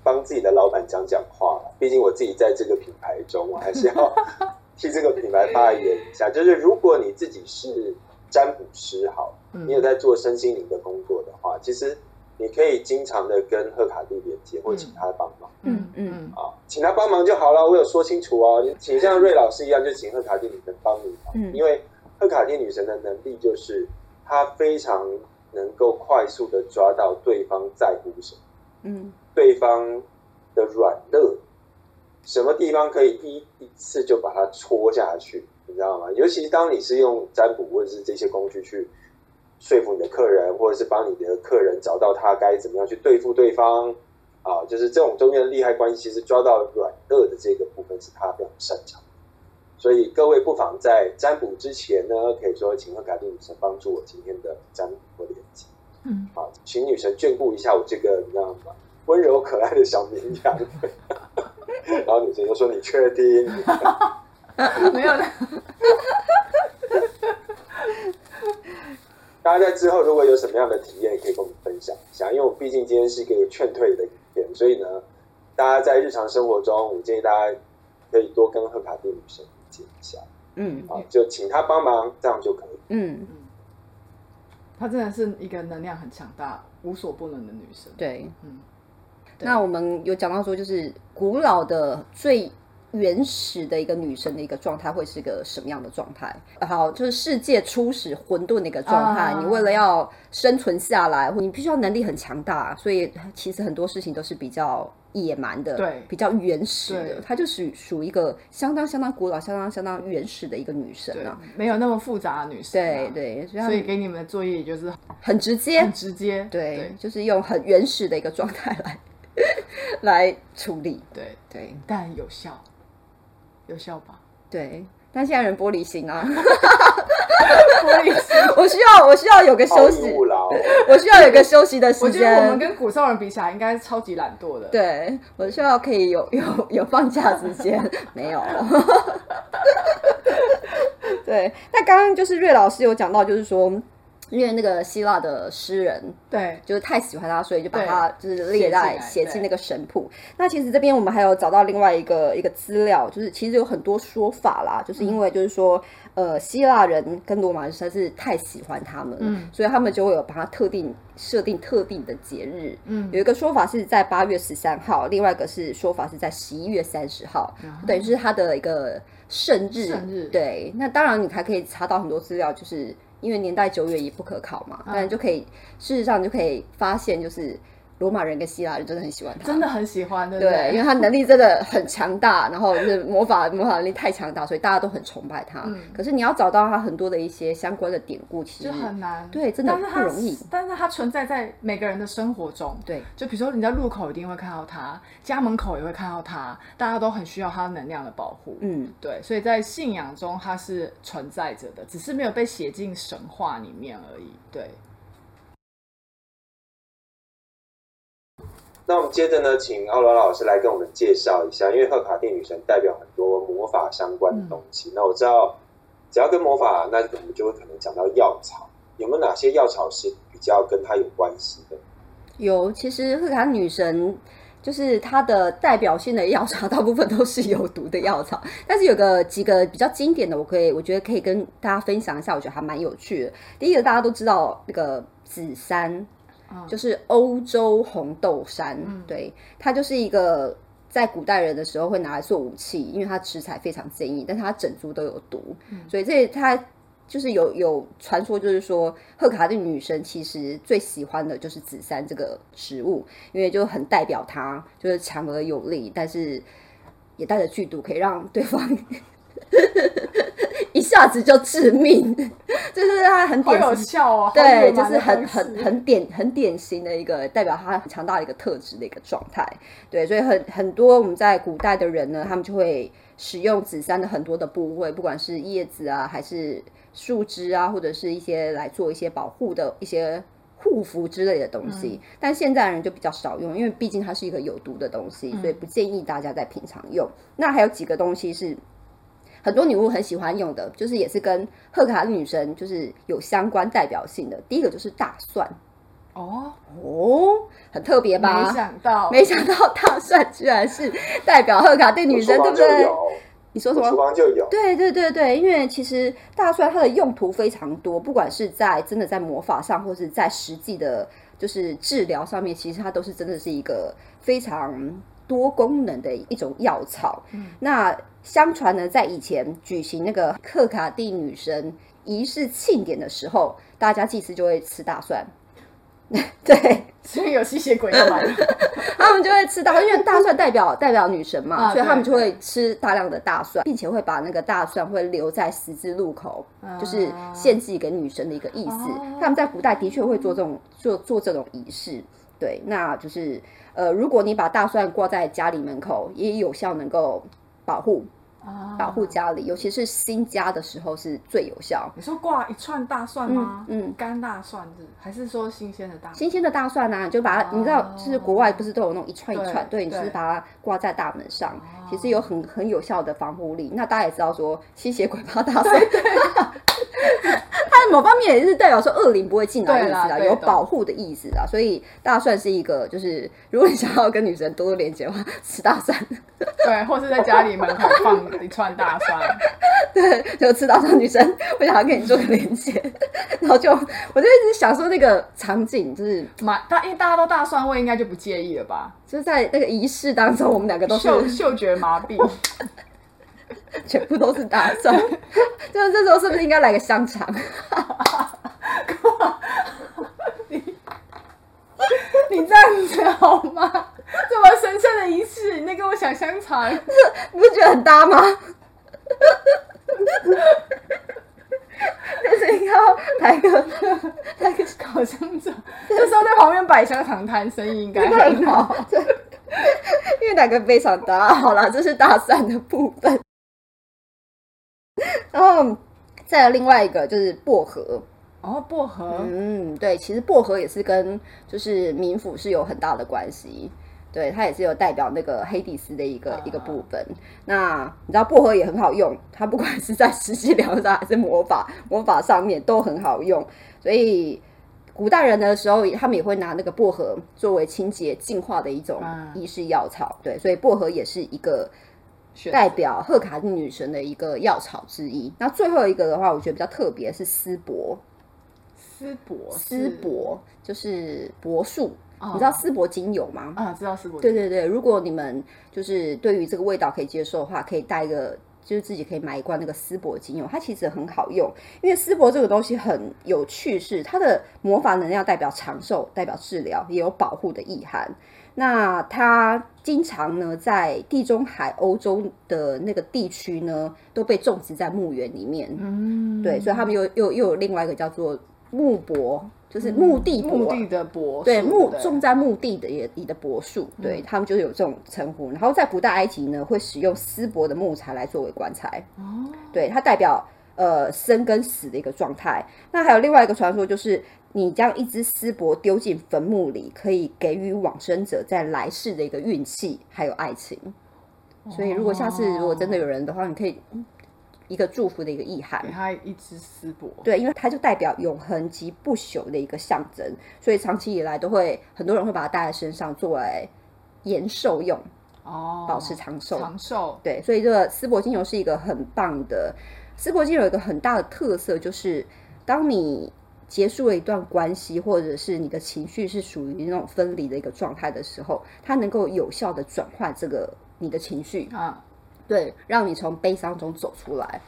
帮自己的老板讲讲话啦毕竟我自己在这个品牌中，我还是要 替这个品牌发言一下。就是如果你自己是占卜师，好，嗯你有在做身心灵的工作的话，其实你可以经常的跟贺卡蒂连接，或请他帮忙。嗯嗯嗯啊，请他帮忙就好了。我有说清楚哦，你请像瑞老师一样，就请贺卡蒂女神帮你忙。嗯因为贺卡蒂女神的能力就是她非常能够快速的抓到对方在乎什么，嗯对方的软肋，什么地方可以一一次就把它戳下去，你知道吗？尤其当你是用占卜或者是这些工具去说服你的客人，或者是帮你的客人找到他该怎么样去对付对方。啊，就是这种中间的利害关系，其实抓到软弱的这个部分是他非常擅长。所以各位不妨在占卜之前呢，可以说请赫卡蒂女神帮助我今天的占卜或连接。嗯，啊，请女神眷顾一下我这个你知道吗？温柔可爱的小绵羊。然后女神就说：“你确定？” 没有的，大家在之后如果有什么样的体验，也可以跟我们分享一下。因为我毕竟今天是一个劝退的影片，所以呢，大家在日常生活中，我建议大家可以多跟赫卡蒂女神接一下嗯啊，就请她帮忙，这样就可以。嗯，她真的是一个能量很强大、无所不能的女生。对。嗯，那我们有讲到说，就是古老的最原始的一个女生的一个状态会是个什么样的状态？好，就是世界初始混沌的一个状态。啊你为了要生存下来，你必须要能力很强大，所以其实很多事情都是比较野蛮的，对比较原始的对。她就是属于一个相当相当古老、相当相当原始的一个女生啊。，没有那么复杂的女生、对啊。对，所以所以给你们的作业就是很直接很，直接。对，就是用很原始的一个状态来 来处理。对，对但有效，有效吧？对，但现在人玻璃心啊。玻璃心。我需要，我需要有个休息我需要有个休息的时间我觉得我们。跟古少人比起来，应该是超级懒惰的。对，我需要可以有 有有放假时间，没有。对，那刚刚就是瑞老师有讲到，就是说，因为那个希腊的诗人对。就是太喜欢他，所以就把他就是列在写进那个神谱。那其实这边我们还有找到另外一个一个资料，就是其实有很多说法啦，就是因为就是说，呃，希腊人跟罗马人实在是太喜欢他们所以他们就会有把它特定设定特定的节日。嗯。有一个说法是在八月十三号，另外一个是说法是在十一月三十号，等于是他的一个圣日。圣日。对，那当然你还可以查到很多资料，就是因为年代久远也不可考嘛，但就可以事实上就可以发现，就是罗马人跟希腊人真的很喜欢他，真的很喜欢，对不对，因为他能力真的很强大，然后就是魔法魔法能力太强大，所以大家都很崇拜他。嗯可是你要找到他很多的一些相关的典故，其实就很难。对，真的不容易。但是他存在在每个人的生活中。对，就比如说你在路口一定会看到他，家门口也会看到他，大家都很需要他能量的保护。嗯，对，所以在信仰中他是存在着的，只是没有被写进神话里面而已。对，那我们接着呢，请奥罗老师来跟我们介绍一下，因为赫卡蒂女神代表很多魔法相关的东西。那我知道，只要跟魔法，那我们就会可能讲到药草，有没有哪些药草是比较跟它有关系的？有，其实赫卡女神就是它的代表性的药草，大部分都是有毒的药草，但是有个几个比较经典的，我可以我觉得可以跟大家分享一下，我觉得还蛮有趣的。第一个大家都知道那个紫杉，嗯。就是欧洲红豆杉，嗯。对，它就是一个。在古代人的时候会拿来做武器，因为它食材非常坚硬，但是它整株都有毒，所以这它就是有有传说，就是说贺卡的女神其实最喜欢的就是紫杉这个植物，因为就很代表她就是强而有力，但是也带着剧毒，可以让对方一下子就致命，就是它很好有典型。效哦。对，就是很很很典很典型的一个代表他很强大的一个特质的一个状态。对，所以很很多我们在古代的人呢，他们就会使用紫杉的很多的部位，不管是叶子啊，还是树枝啊，或者是一些来做一些保护的一些护肤之类的东西。但现在人就比较少用，因为毕竟它是一个有毒的东西，所以不建议大家在平常用。那还有几个东西是。很多女巫很喜欢用的，就是也是跟赫卡女神就是有相关代表性的。第一个就是大蒜哦，哦，很特别吧？没想到，没想到大蒜居然是代表赫卡蒂女神，对不对？你说什么厨？房就有。对对对对，因为其实大蒜它的用途非常多，不管是在真的在魔法上，或是在实际的，就是治疗上面，其实它都是真的是一个非常多功能的一种药草。那相传呢，在以前举行那个克卡蒂女神仪式庆典的时候，大家祭司就会吃大蒜。对，所以有吸血鬼要来了。他们就会吃大蒜，因为大蒜代表代表女神嘛，啊所以他们就会吃大量的大蒜，并且会把那个大蒜会留在十字路口，就是献祭给女神的一个意思。哦他们在古代的确会做这种做做这种仪式，对，那就是呃，如果你把大蒜挂在家里门口，也有效能够保护啊保护家里，尤其是新家的时候是最有效。你说挂一串大蒜吗？嗯嗯干大蒜是还是说新鲜的大蒜？新鲜的大蒜啊，你就把它，你知道，就是国外不是都有那种一串一串，对就是把它挂在大门上，其实有很很有效的防护力。那大家也知道说，吸血鬼怕大蒜，它以某方面也是代表说恶灵不会进来的意思啦，有保护的意思啊。所以大蒜是一个，就是如果你想要跟女神多多连接的话，吃大蒜。对，或是在家里门口放一串大蒜，对，就吃大蒜女生，我想要跟你做个连接，然后就我就一直想说那个场景，就是马大因为大家都大蒜味，应该就不介意了吧？就是在那个仪式当中，我们两个都是嗅嗅觉麻痹，全部都是大蒜，就是这时候是不是应该来个香肠？你你这样子好吗？这么神圣的仪式，你在跟我想香肠？你不觉得很搭吗？就是要来个来个烤香肠，这时候在旁边摆香肠摊，生意应该很很好。因为两个非常搭。好啦，这是大蒜的部分，然后再有另外一个就是薄荷。哦，薄荷，嗯，对，其实薄荷也是跟就是冥府是有很大的关系。对，它也是有代表那个黑底斯的一个、啊一个部分。那你知道薄荷也很好用，它不管是在实际疗伤还是魔法魔法上面都很好用。所以古代人的时候，他们也会拿那个薄荷作为清洁净化的一种啊仪式药草。对，所以薄荷也是一个选代表赫卡蒂女神的一个药草之一。那最后一个的话，我觉得比较特别是丝柏。丝柏，丝柏就是柏树，哦你知道丝柏精油吗？啊，知道丝柏，对对对，如果你们就是对于这个味道可以接受的话，可以带一个，就是自己可以买一罐那个丝柏精油，它其实很好用，因为丝柏这个东西很有趣，是它的魔法能量代表长寿，代表治疗，也有保护的意涵。那它经常呢，在地中海、欧洲的那个地区呢，都被种植在墓园里面。嗯，对，所以他们又又又有另外一个叫做木柏，就是墓地柏，墓地的柏树，对墓对种在墓地的也里的柏树，对他们就是有这种称呼。然后在古代埃及呢，会使用丝柏的木材来作为棺材，哦，对它代表呃生跟死的一个状态。那还有另外一个传说，就是你将一只丝帛丢进坟墓里，可以给予往生者在来世的一个运气还有爱情。所以如果下次如果真的有人的话，你可以嗯一个祝福的一个意涵给。他一只丝帛，对，因为它就代表永恒及不朽的一个象征，所以长期以来都会很多人会把它带在身上作为延寿用，哦，保持长寿。长寿，对，所以这个丝帛精油是一个很棒的。丝帛精油有一个很大的特色，就是当你结束了一段关系，或者是你的情绪是属于那种分离的一个状态的时候，它能够有效的转换这个你的情绪，啊，对，让你从悲伤中走出来。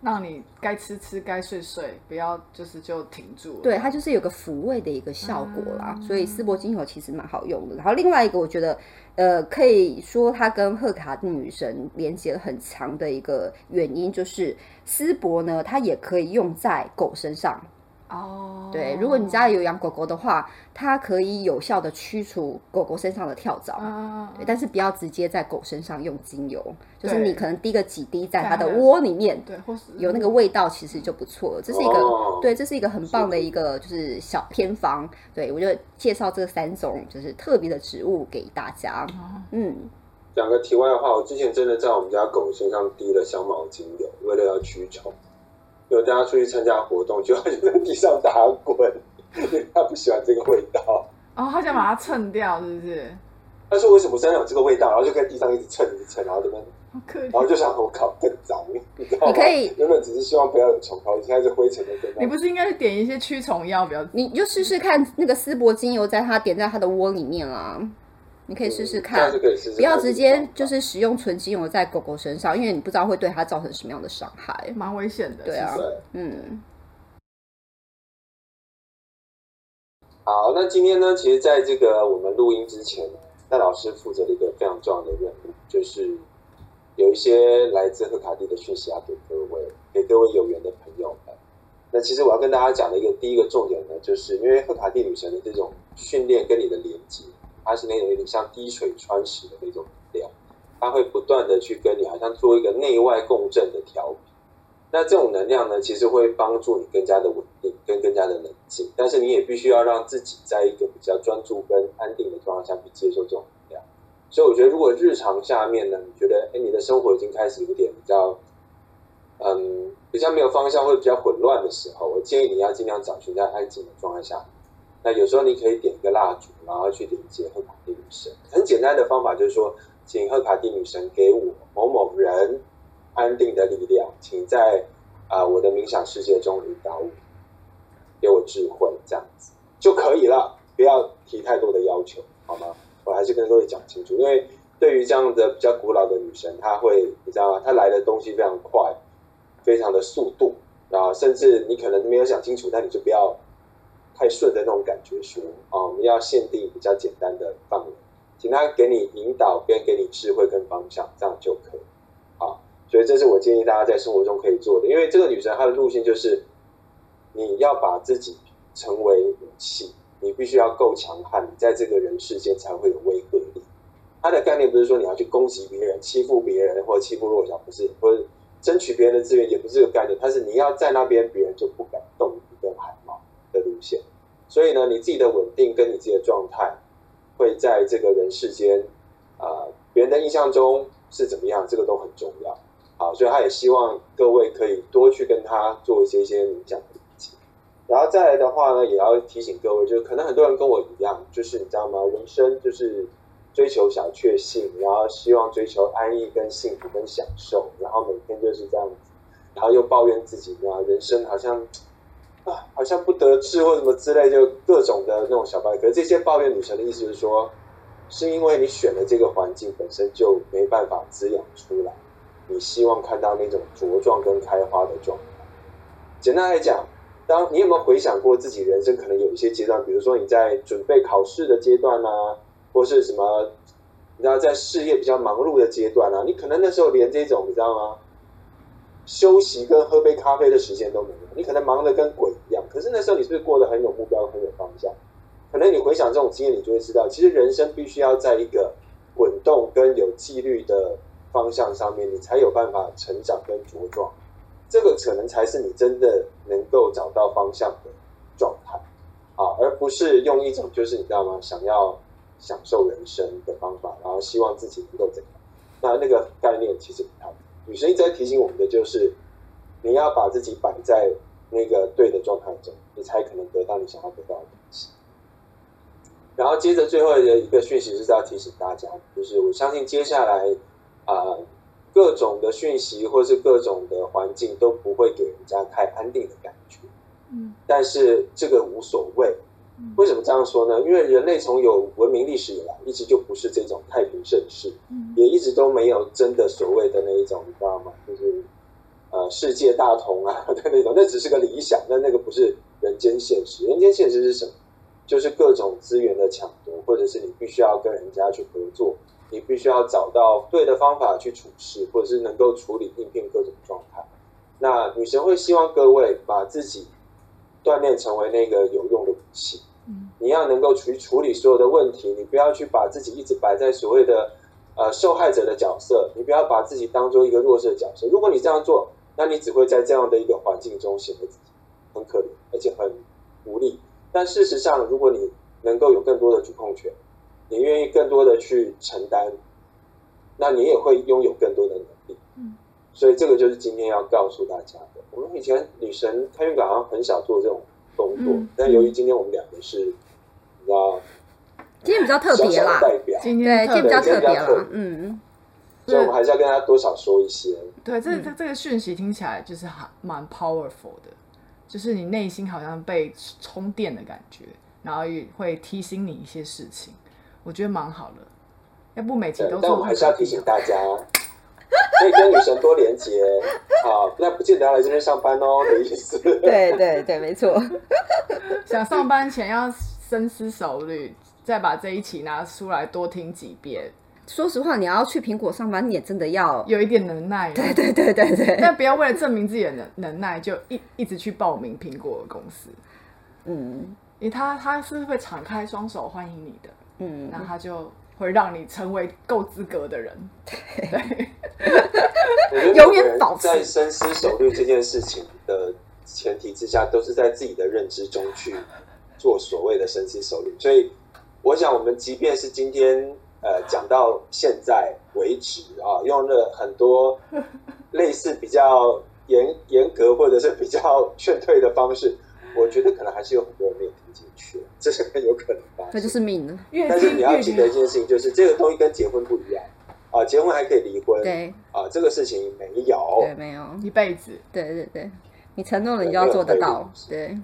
让你该吃吃，该睡睡，不要就是就停住了。对，它就是有个抚慰的一个效果啦，所以丝柏精油其实蛮好用的。然后另外一个，我觉得，呃，可以说它跟赫卡蒂女神连接很强的一个原因，就是丝柏呢，它也可以用在狗身上。哦，对，如果你家里有养狗狗的话，它可以有效的驱除狗狗身上的跳蚤。啊，对，但是不要直接在狗身上用精油，就是你可能滴个几滴在它的窝里面，对，或是有那个味道，其实就不错了。这是一个、哦对，这是一个很棒的一个就是小偏方。对我就介绍这三种就是特别的植物给大家。嗯，讲个题外话，我之前真的在我们家狗身上滴了香茅精油，为了要驱虫。因为大家出去参加活动，就它就在地上打滚，因为他不喜欢这个味道。哦，他想把它蹭掉，是不是？他说为什么身上有这个味道，然后就在地上一直蹭一直蹭，然后这边，好可然后。就想我靠更脏，你知道吗？你可以原本只是希望不要有虫跑，现在是灰尘的跟你不是应该去点一些驱虫药比较？你就试试看那个丝柏精油在它点在它的窝里面啦。你可以试试看不要直接就是使用纯精油在狗狗身上，因为你不知道会对它造成什么样的伤害。蛮危险的。对啊。嗯，好，那今天呢，其实在这个我们录音之前，戴老师负责了一个非常重要的任务，就是有一些来自赫卡蒂的讯息要给各位，给各位有缘的朋友们。那其实我要跟大家讲的一个第一个重点呢，就是因为赫卡蒂女神的这种训练跟你的连接，它是那种有点像滴水穿石的那种能量，它会不断的去跟你好像做一个内外共振的调频。那这种能量呢，其实会帮助你更加的稳定，跟更加的冷静。但是你也必须要让自己在一个比较专注跟安定的状况下去接受这种能量。所以我觉得，如果日常下面呢，你觉得哎，你的生活已经开始有点比较，嗯，比较没有方向或者比较混乱的时候，我建议你要尽量找寻在安静的状态下。那有时候你可以点一个蜡烛，然后去连接赫卡蒂女神。很简单的方法就是说，请赫卡蒂女神给我某某人安定的力量，请在啊我的冥想世界中引导我，给我智慧，这样子就可以了。不要提太多的要求，好吗？我还是跟各位讲清楚，因为对于这样的比较古老的女神，她会你知道吗？她来的东西非常快，非常的速度啊，甚至你可能没有想清楚，那你就不要太顺的那种感觉说啊，我们要限定比较简单的范围，请他给你引导，跟给你智慧跟方向，这样就可以啊。所以这是我建议大家在生活中可以做的，因为这个女神她的路线就是你要把自己成为武器。你必须要够强悍，你在这个人世间才会有威慑力。他的概念不是说你要去攻击别人、欺负别人或者欺负弱小，不是，或者争取别人的资源，也不是这个概念。它是你要在那边，别人就不敢动一根汗毛的路线。所以呢，你自己的稳定跟你自己的状态，会在这个人世间啊，别人的印象中是怎么样，这个都很重要。好，所以他也希望各位可以多去跟他做一些一些冥想的理解。然后再来的话呢，也要提醒各位，就是可能很多人跟我一样，就是你知道吗？人生就是追求小确幸，然后希望追求安逸跟幸福跟享受，然后每天就是这样子，然后又抱怨自己啊，人生好像啊，好像不得志或什么之类，就各种的那种小抱怨。可是这些抱怨女神的意思是说，是因为你选的这个环境本身就没办法滋养出来，你希望看到那种茁壮跟开花的状态。简单来讲。当你有没有回想过自己人生可能有一些阶段，比如说你在准备考试的阶段啊，或是什么，你知道在事业比较忙碌的阶段啊，你可能那时候连这种你知道吗？休息跟喝杯咖啡的时间都没有，你可能忙得跟鬼一样。可是那时候你是不是过得很有目标、很有方向？可能你回想这种经验，你就会知道，其实人生必须要在一个滚动跟有纪律的方向上面，你才有办法成长跟茁壮。这个可能才是你真的能够找到方向的状态啊，而不是用一种就是你知道吗？想要享受人生的方法，然后希望自己能够怎样？那那个概念其实不太。女生一直在提醒我们的就是，你要把自己摆在那个对的状态中，你才可能得到你想要得到的东西。然后接着最后的一个讯息是要提醒大家，就是我相信接下来啊。各种的讯息或是各种的环境都不会给人家太安定的感觉，嗯，但是这个无所谓。为什么这样说呢？因为人类从有文明历史以来，一直就不是这种太平盛世，也一直都没有真的所谓的那一种，你知道吗？就是呃世界大同啊 的那种，那只是个理想，但那个不是人间现实。人间现实是什么？就是各种资源的抢夺，或者是你必须要跟人家去合作。你必须要找到对的方法去处事，或者是能够处理应变各种状态。那女神会希望各位把自己锻炼成为那个有用的武器。嗯，你要能够去处理所有的问题，你不要去把自己一直摆在所谓的呃受害者的角色，你不要把自己当做一个弱势的角色。如果你这样做，那你只会在这样的一个环境中显得自己很可怜，而且很无力。但事实上，如果你能够有更多的主控权。你愿意更多的去承担，那你也会拥有更多的能力。嗯，所以这个就是今天要告诉大家的。我们以前女神开运港好像很少做这种动作，但由于今天我们两个是，你知道，今天比较特别啦，代表今天对，今天比较特别了，嗯，所以我们还是要跟大家多少说一些。对，这这这个讯息听起来就是还蛮 powerful 的，就是你内心好像被充电的感觉，然后也会提醒你一些事情。我觉得蛮好的，要不每集都做。但我还是要提醒大家，可以跟女神多连接好，那不见得要来这边上班哦 的意思。对对对，没错。想上班前要深思熟虑，再把这一期拿出来多听几遍。说实话，你要去苹果上班，你也真的要有一点能耐。对对对对对。但不要为了证明自己的能能耐，就一一直去报名苹果公司。嗯，因为他他是会敞开双手欢迎你的。嗯，那他就会让你成为够资格的人。对，永远保持在深思熟虑这件事情的前提之下，都是在自己的认知中去做所谓的深思熟虑。所以，我想我们即便是今天呃讲到现在为止啊，用了很多 类似比较严严格或者是比较 劝退的方式，我觉得可能还是有很多人没有听进去，这是很有可能发生。那就是命了。但是你要记得一件事情，就是这个东西跟结婚不一样啊，结婚还可以离婚，对啊，这个事情没有。对，没有，一辈子，对对对，你承诺了，你就要做得到。对对，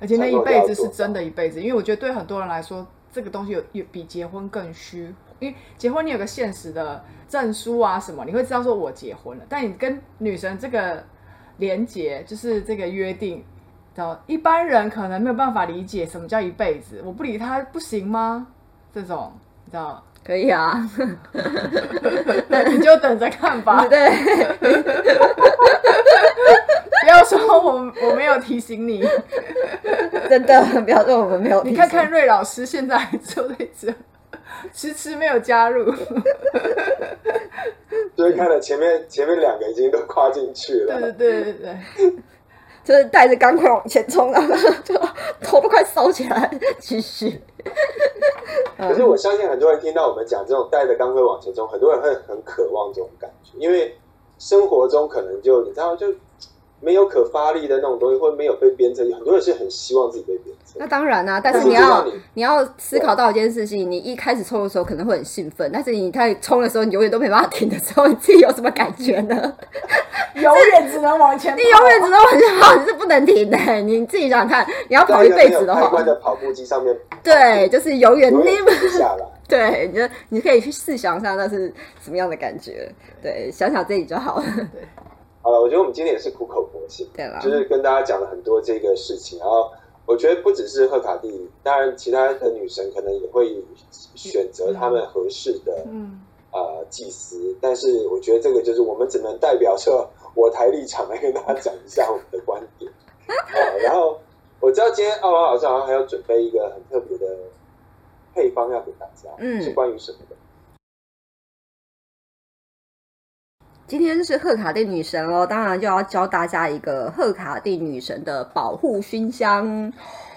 而且那一辈子是真的一辈子，因为我觉得对很多人来说，这个东西有有比结婚更虚，因为结婚你有个现实的证书啊什么，你会知道说我结婚了，但你跟女神这个连结，就是这个约定。的一般人可能没有办法理解什么叫一辈子，我不理他不行吗？这种你知道，可以啊。你就等着看吧。对，不要说我我没有提醒你，真的不要说我们没有提醒。你看看瑞老师现在还坐在这，迟迟没有加入。所以看了前面前面两个已经都跨进去了。对对对对对，就是带着钢盔往前冲，然后就头都快烧起来，继续。可是我相信很多人听到我们讲这种带着钢盔往前冲，很多人会很渴望这种感觉，因为生活中可能就你知道就没有可发力的那种东西，或者没有被鞭策，很多人是很希望自己被鞭策。那当然啦、但是但是你要你你要思考到一件事情，你一开始冲的时候可能会很兴奋，但是你在冲的时候，你永远都没办法停的时候，你自己有什么感觉呢？永远只能往前跑，你永远只能往前跑，你是不能停的。你自己想想看，你要跑一辈子的话，的跑步机上面，对，就是永远你永远停不下来。对，你就你可以去试想一下那是什么样的感觉，对，想想自己就好了。好了，我觉得我们今天也是苦口婆心，就是跟大家讲了很多这个事情。然后我觉得不只是赫卡蒂，当然其他的女神可能也会选择他们合适的嗯，呃祭司，但是我觉得这个就是我们只能代表说我台立场来跟大家讲一下我们的观点。啊，然后我知道今天奥王老师好像还要准备一个很特别的配方要给大家，嗯是关于什么的？今天是贺卡蒂女神哦，当然就要教大家一个贺卡蒂女神的保护熏香。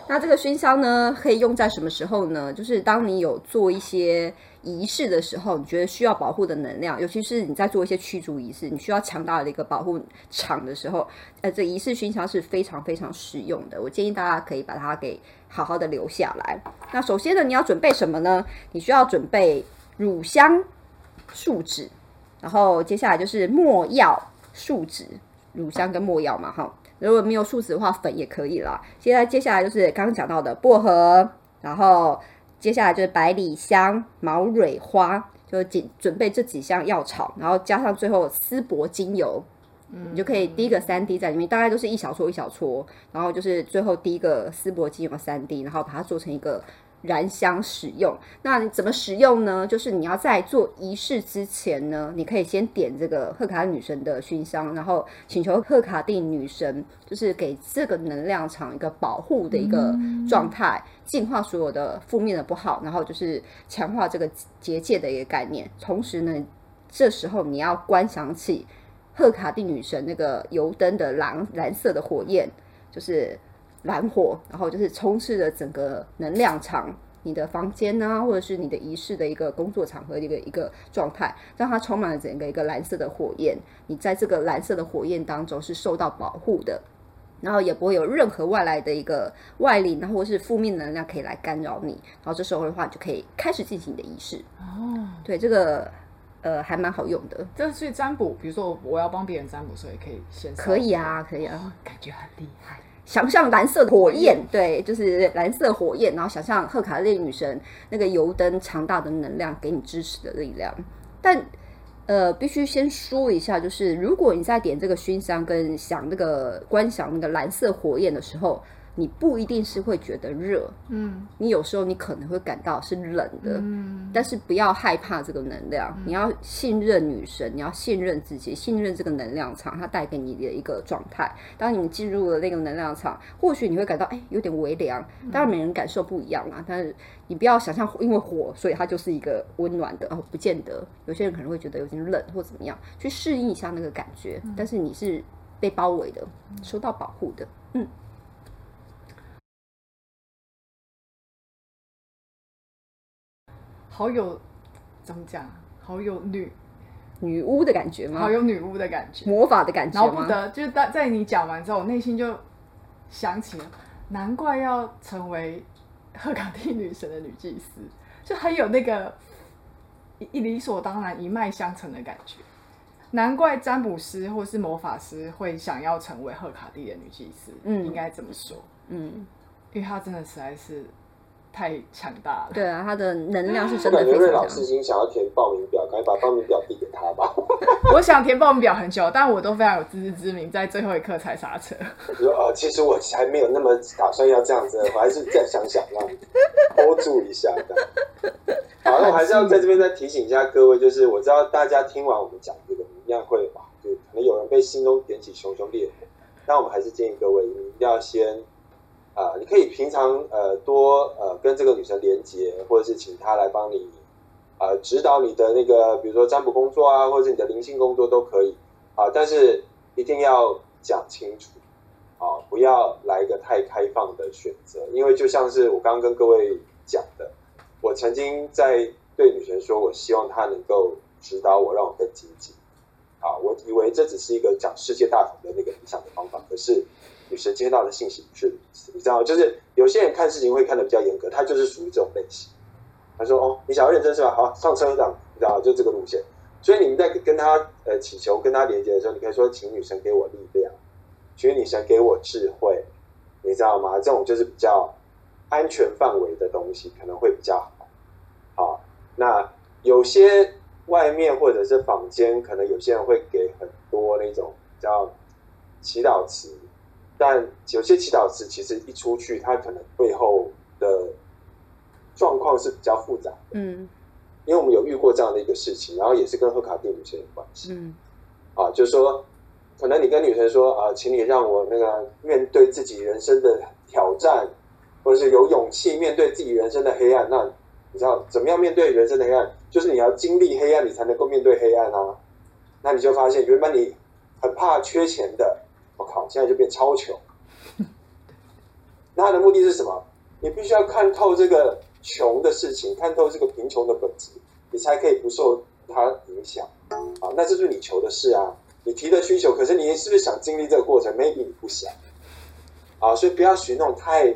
那这个熏香呢，可以用在什么时候呢？就是当你有做一些仪式的时候，你觉得需要保护的能量，尤其是你在做一些驱逐仪式，你需要强大的一个保护场的时候，呃，这仪式熏香是非常非常实用的。我建议大家可以把它给好好的留下来。那首先呢，你要准备什么呢？你需要准备乳香、树脂，然后接下来就是没药、树脂、乳香跟没药嘛，哈。如果没有树脂的话，粉也可以啦。现在接下来就是刚刚讲到的薄荷，然后接下来就是百里香、毛蕊花，就仅准备这几项药草，然后加上最后丝柏精油，你就可以滴个三滴在里面，大概都是一小撮一小撮，然后就是最后滴一个丝柏精油三滴，然后把它做成一个燃香使用。那你怎么使用呢？就是你要在做仪式之前呢，你可以先点这个赫卡女神的熏香，然后请求赫卡蒂女神就是给这个能量场一个保护的一个状态，净化所有的负面的不好，然后就是强化这个结界的一个概念。同时呢，这时候你要观想起赫卡蒂女神那个油灯的蓝蓝色的火焰，就是蓝火，然后就是充斥着整个能量场，你的房间啊，或者是你的仪式的一个工作场合的一个一个状态，让它充满了整个一个蓝色的火焰。你在这个蓝色的火焰当中是受到保护的。然后也不会有任何外来的一个外力，然后或是负面能量可以来干扰你。然后这时候的话，你就可以开始进行你的仪式。哦，对，这个呃还蛮好用的，这是占卜，比如说我要帮别人占卜的时候，也可以先可以啊，可以啊。哦，感觉很厉害。想象蓝色的火焰，对，就是蓝色火焰，然后想象赫卡利女神那个油灯强大的能量给你支持的力量。但呃，必须先说一下，就是如果你在点这个熏香跟想那个观想那个蓝色火焰的时候，你不一定是会觉得热，嗯你有时候你可能会感到是冷的，嗯，但是不要害怕这个能量，你要信任女神，你要信任自己，信任这个能量场，它带给你的一个状态。当你们进入了那个能量场，或许你会感到哎有点微凉，当然每人感受不一样啦。但是你不要想象因为火，所以它就是一个温暖的哦，不见得。有些人可能会觉得有点冷或怎么样，去适应一下那个感觉。但是你是被包围的，受到保护的。嗯，好有怎么讲？好有女女巫的感觉吗好？有女巫的感觉。魔法的感觉吗？然后不得，就是在在你讲完之后，我内心就想起了，难怪要成为赫卡蒂女神的女祭司，就很有那个一一理所当然、一脉相承的感觉。难怪占卜师或是魔法师会想要成为赫卡蒂的女祭司，嗯应该这么说，嗯，因为她真的实在是太强大了。对啊，他的能量是我真的感觉瑞非常强老师已。经想要填报名表，赶紧把报名表递给他吧。我想填报名表很久，但我都非常有自知之明，在最后一刻才刹车。我说呃，其实我还没有那么打算要这样子，我还是再想想让 hold 住一下的。好，那我还是要在这边再提醒一下各位，就是我知道大家听完我们讲这个，一样会吧，就可能有人被心中点起熊熊烈火。但我们还是建议各位，你一定要先啊、你可以平常呃多呃跟这个女生连接，或者是请她来帮你呃指导你的那个，比如说占卜工作啊，或者是你的灵性工作都可以啊，但是一定要讲清楚啊，不要来一个太开放的选择，因为就像是我刚刚跟各位讲的，我曾经在对女神说，我希望她能够指导我，让我更积极。啊，我以为这只是一个讲世界大同的那个理想的方法，可是女神接到的信息是，你知道？就是有些人看事情会看得比较严格，他就是属于这种类型。他说：“哦，你想要认真是吧？好，上车长，你知道？就这个路线。所以你们在跟他呃祈求、跟他连接的时候，你可以说：请女神给我力量，请女神给我智慧，你知道吗？这种就是比较安全范围的东西，可能会比较好。好，那有些外面或者是坊间，可能有些人会给很多那种叫祈祷词，但有些祈祷词其实一出去，它可能背后的状况是比较复杂的，嗯因为我们有遇过这样的一个事情，然后也是跟贺卡蒂女神有关系。嗯啊，就是说，可能你跟女生说啊，请你让我那个面对自己人生的挑战，或者是有勇气面对自己人生的黑暗。那你知道怎么样面对人生的黑暗？就是你要经历黑暗，你才能够面对黑暗啊。那你就发现，原本你很怕缺钱的，现在就变超穷。那他的目的是什么？你必须要看透这个穷的事情，看透这个贫穷的本质，你才可以不受它影响。啊，那这就是你求的事啊，你提的需求，可是你是不是想经历这个过程？maybe 你不想啊，所以不要许那种太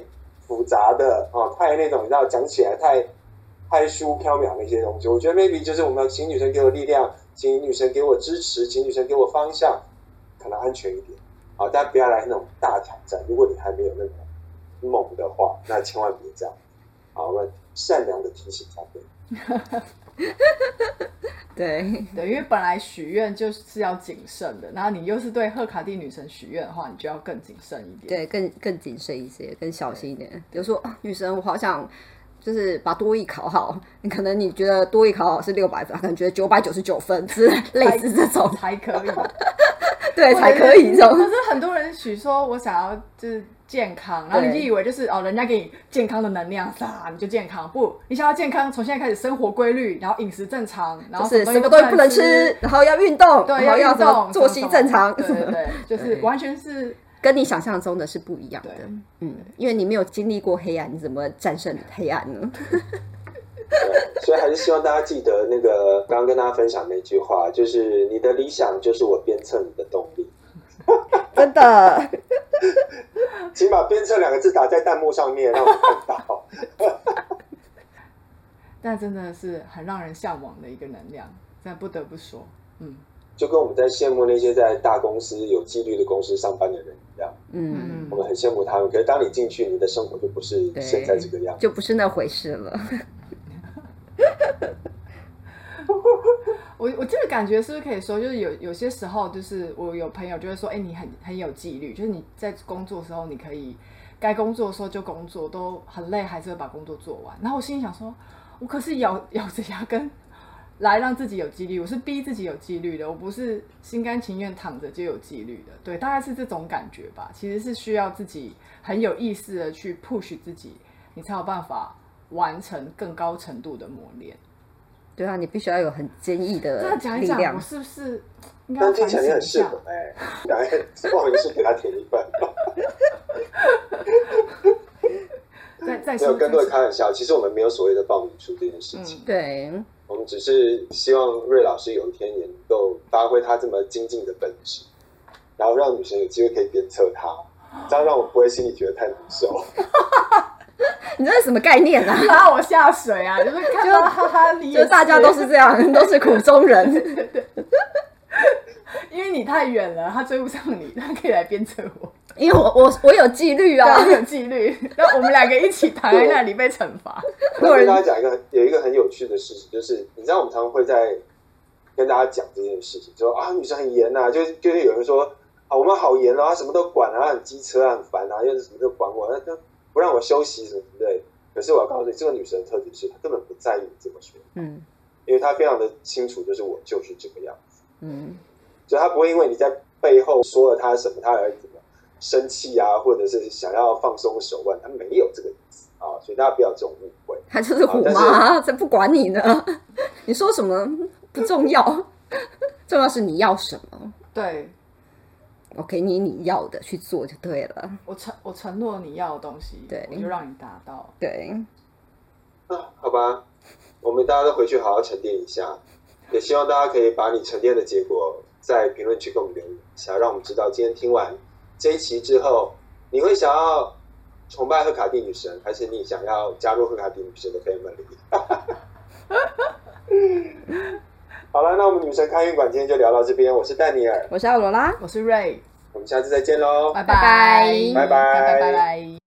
复杂的啊，太那种你知道讲起来太太虚缥缈的一些东西。我觉得 maybe 就是我们请女神给我力量，请女神给我支持，请女神给我方向，可能安全一点啊，但不要来那种大挑战。如果你还没有那种猛的话，那千万别这样好，我们善良的提醒才 对。对，对，因为本来许愿就是要谨慎的，然后你又是对赫卡蒂女神许愿的话，你就要更谨慎一点。对，更更谨慎一些，更小心一点。比如说，啊、女神，我好想就是把多艺考好。你可能你觉得多艺考好是六百分，可能觉得九百九十九分，之类类似这种，才可以，对，才可以这种。可是很多人许说，我想要就是健康，然后你就以为就是哦，人家给你健康的能量，撒你就健康。不，你想要健康，从现在开始生活规律，然后饮食正常，然后就是什么么东西不能吃吃，，然后要运动，对，要运动，作息正常，对对对，就是 完全是跟你想象中的是不一样的。嗯，因为你没有经历过黑暗，你怎么战胜黑暗呢？对，所以还是希望大家记得那个刚刚跟大家分享那句话，就是你的理想就是我鞭策你的动力。真的，请把“鞭策”两个字打在弹幕上面，让我看到。但真的是很让人向往的一个能量，但不得不说，嗯就跟我们在羡慕那些在大公司有纪律的公司上班的人一样，嗯，我们很羡慕他们。可是当你进去，你的生活就不是对现在这个样子。就不是那回事了。我我这个感觉是不是可以说，就是有有些时候，就是我有朋友就会说，哎、你很 很有纪律，就是你在工作的时候，你可以该工作的时候就工作，都很累，还是会把工作做完。然后我心里想说，我可是咬 咬着牙根来让自己有纪律，我是逼自己有纪律的，我不是心甘情愿躺着就有纪律的。对，大概是这种感觉吧。其实是需要自己很有意识的去 push 自己，你才有办法完成更高程度的磨练。对啊，你必须要有很坚毅的 这样讲一讲，我。是不是应该要但听反省一起来你很适下？合哎，来报名是给他填一半。再再没有说，再说跟各位开玩笑，其实我们没有所谓的报名书这件事情。嗯，对，我们只是希望瑞老师有一天也能够发挥他这么精进的本质，然后让女生有机会可以鞭策他，这样让我不会心里觉得太难受。你这是什么概念啊？拉我下水啊！就是看到哈哈，就大家都是这样，都是苦中人。因为你太远了，他追不上你，他可以来鞭策我。因为我我我有纪律啊。对，，有纪律，然后我们两个一起躺在那里被惩罚。我跟大家讲一个有一个很有趣的事情，就是你知道我们常常会在跟大家讲这件事情，说啊女生很严呐、就是就是有人说啊我们好严哦，她什么都管啊，很机车啊，很烦啊，又是什么都管我，那那不让我休息什么之类的。可是我要告诉你，这个女生的特质是她根本不在意你这么说，嗯。因为她非常的清楚，就是我就是这个样子，嗯，所以她不会因为你在背后说了她什么，她而怎么生气啊，或者是想要放松手腕，他没有这个意思啊，所以大家不要有这种误会。他就是虎妈，才不管你呢。你说什么不重要，重要是你要什么。对我给你你要的去做就对了。我承我承诺你要的东西，对我就让你达到。对，啊，好吧，我们大家都回去好好沉淀一下，也希望大家可以把你沉淀的结果在评论区给我们留言一下，让我们知道今天听完这一期之后，你会想要崇拜赫卡蒂女神，还是你想要加入赫卡蒂女神的 family？好了，那我们女神开运馆今天就聊到这边。我是戴尼尔，我是奥罗拉，我是瑞，我们下次再见喽，拜拜，拜拜，拜拜。